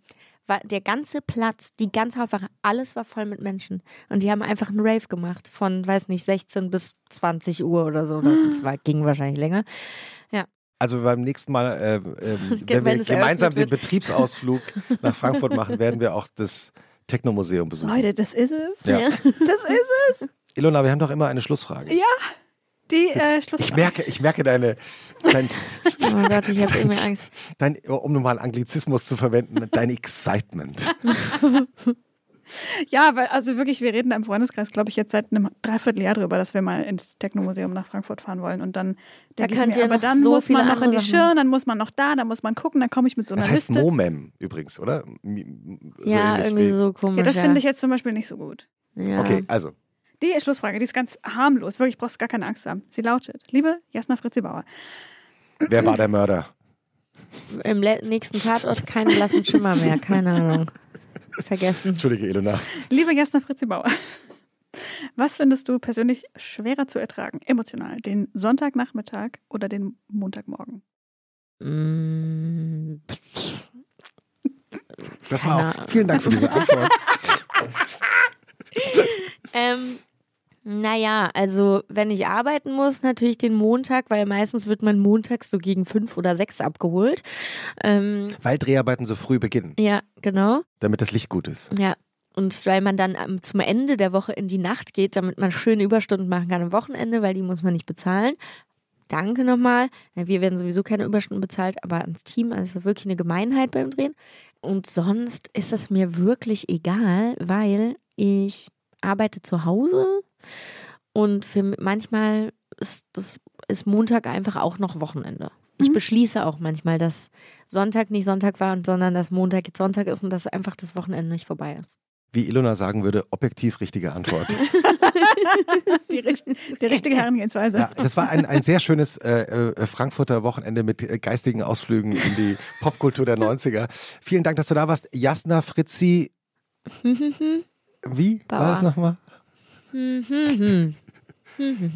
war der ganze Platz, die ganze Hauptwache, alles war voll mit Menschen. Und die haben einfach einen Rave gemacht von, weiß nicht, 16 bis 20 Uhr oder so. Oder es war, ging wahrscheinlich länger. Also beim nächsten Mal, äh, ähm, wenn wir Wenn es gemeinsam den. Betriebsausflug nach Frankfurt machen, werden wir auch das Technomuseum besuchen. Leute, das ist es. Ja. Das ist es. Ilona, wir haben doch immer eine Schlussfrage. Ja. Die äh, Schluss. Ich merke, ich merke deine, dein, Oh Gott, ich habe irgendwie Angst. dein, um nochmal Anglizismus zu verwenden, dein Excitement. Ja, weil also wirklich, wir reden da im Freundeskreis, glaube ich, jetzt seit einem Dreivierteljahr drüber, dass wir mal ins Technomuseum nach Frankfurt fahren wollen. Und dann Da könnt mir, ihr aber dann so muss man noch in die Schirn, dann muss man noch da, dann muss man gucken, dann komme ich mit so einer Das heißt Liste. Momem übrigens, oder? So ja, irgendwie wie- so komisch. ja, das finde ich jetzt zum Beispiel nicht so gut. Ja. Okay, also, Die Schlussfrage, die ist ganz harmlos, wirklich brauchst gar keine Angst haben. Sie lautet, liebe Jasna Fritzi Bauer, wer war der Mörder? Im nächsten Tatort keine blassen Schimmer mehr, keine Ahnung. Vergessen. Entschuldige, Ilona. liebe Jasna Fritzi Bauer, was findest du persönlich schwerer zu ertragen, emotional, den Sonntagnachmittag oder den Montagmorgen? Mm, Das war auch, vielen Dank für diese Antwort. ähm, naja, also wenn ich arbeiten muss, natürlich den Montag, weil meistens wird man montags so gegen fünf oder sechs abgeholt. Ähm, Weil Dreharbeiten so früh beginnen, ja, genau. damit das Licht gut ist. Ja. Und weil man dann am- zum Ende der Woche in die Nacht geht, damit man schöne Überstunden machen kann am Wochenende, weil die muss man nicht bezahlen. Danke nochmal. Ja, Wir werden sowieso keine Überstunden bezahlt, aber ans Team, also wirklich eine Gemeinheit beim Drehen. Und sonst ist es mir wirklich egal, weil ich arbeite zu Hause und für manchmal ist das ist Montag einfach auch noch Wochenende. Ich Mhm. beschließe auch manchmal, dass Sonntag nicht Sonntag war, sondern dass Montag jetzt Sonntag ist und dass einfach das Wochenende nicht vorbei ist. Wie Ilona sagen würde, objektiv richtige Antwort. Die, die richtige Herangehensweise. Ja, das war ein, ein sehr schönes äh, äh, Frankfurter Wochenende mit äh, geistigen Ausflügen in die Popkultur der 90er. Vielen Dank, dass du da warst. Jasna Fritzi, wie war das Bauer. nochmal? Mhm.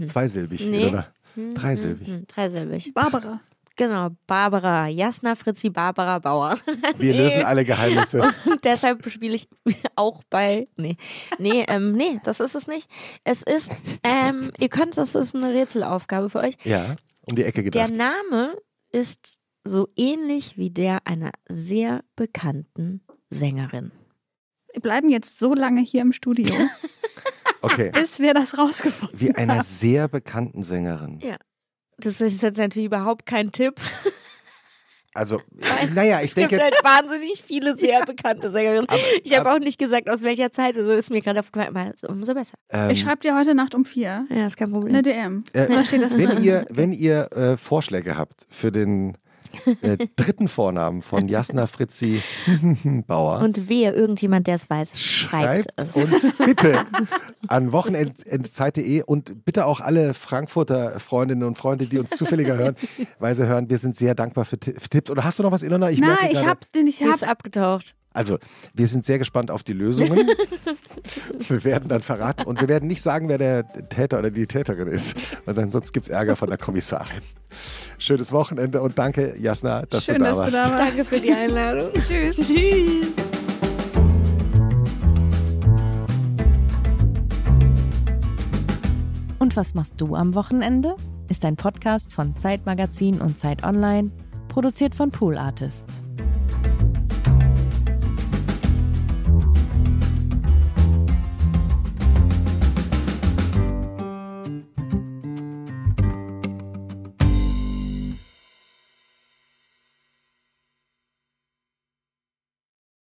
Zweisilbig, Nee. Ilona. Dreisilbig. Mhm, Dreisilbig. Barbara. Genau, Barbara, Jasna Fritzi Barbara Bauer. Wir Nee. lösen alle Geheimnisse. Und deshalb spiele ich auch bei. Nee. Nee, ähm, nee, das ist es nicht. Es ist, ähm, ihr könnt, das ist eine Rätselaufgabe für euch. Ja, um die Ecke Der gedacht. Name ist so ähnlich wie der einer sehr bekannten Sängerin. Wir bleiben jetzt so lange hier im Studio, Okay. bis wir das rausgefunden Wie einer haben. sehr bekannten Sängerin. Ja. Das ist jetzt natürlich überhaupt kein Tipp. Also, naja, ich es denke gibt jetzt. halt wahnsinnig viele sehr bekannte Sängerinnen. Aber- Ich habe auch nicht gesagt, aus welcher Zeit. Also ist mir gerade aufgefallen, umso besser. Ähm, Ich schreibe dir heute Nacht um vier Ja, ist kein Problem. eine DM. Äh, Da steht das wenn drin. ihr, wenn ihr äh, Vorschläge habt für den äh, dritten Vornamen von Jasna Fritzi Bauer. Und wehe, irgendjemand, der es weiß, schreibt, Schreibt es. uns bitte an wochenendzeit.de und bitte auch alle Frankfurter Freundinnen und Freunde, die uns zufälliger hören, weise hören. Wir sind sehr dankbar für, für Tipps. Oder hast du noch was, Ilona? Ich Nein, ich habe den, ich Sie hab, abgetaucht. Also, wir sind sehr gespannt auf die Lösungen. wir werden dann verraten und wir werden nicht sagen, wer der Täter oder die Täterin ist. Und dann sonst gibt es Ärger von der Kommissarin. Schönes Wochenende und danke, Jasna, dass schön, du da dass warst. du da warst. Danke für die Einladung. Tschüss. Tschüss. Und was machst du am Wochenende? Ist ein Podcast von Zeitmagazin und Zeit Online, produziert von Pool Artists.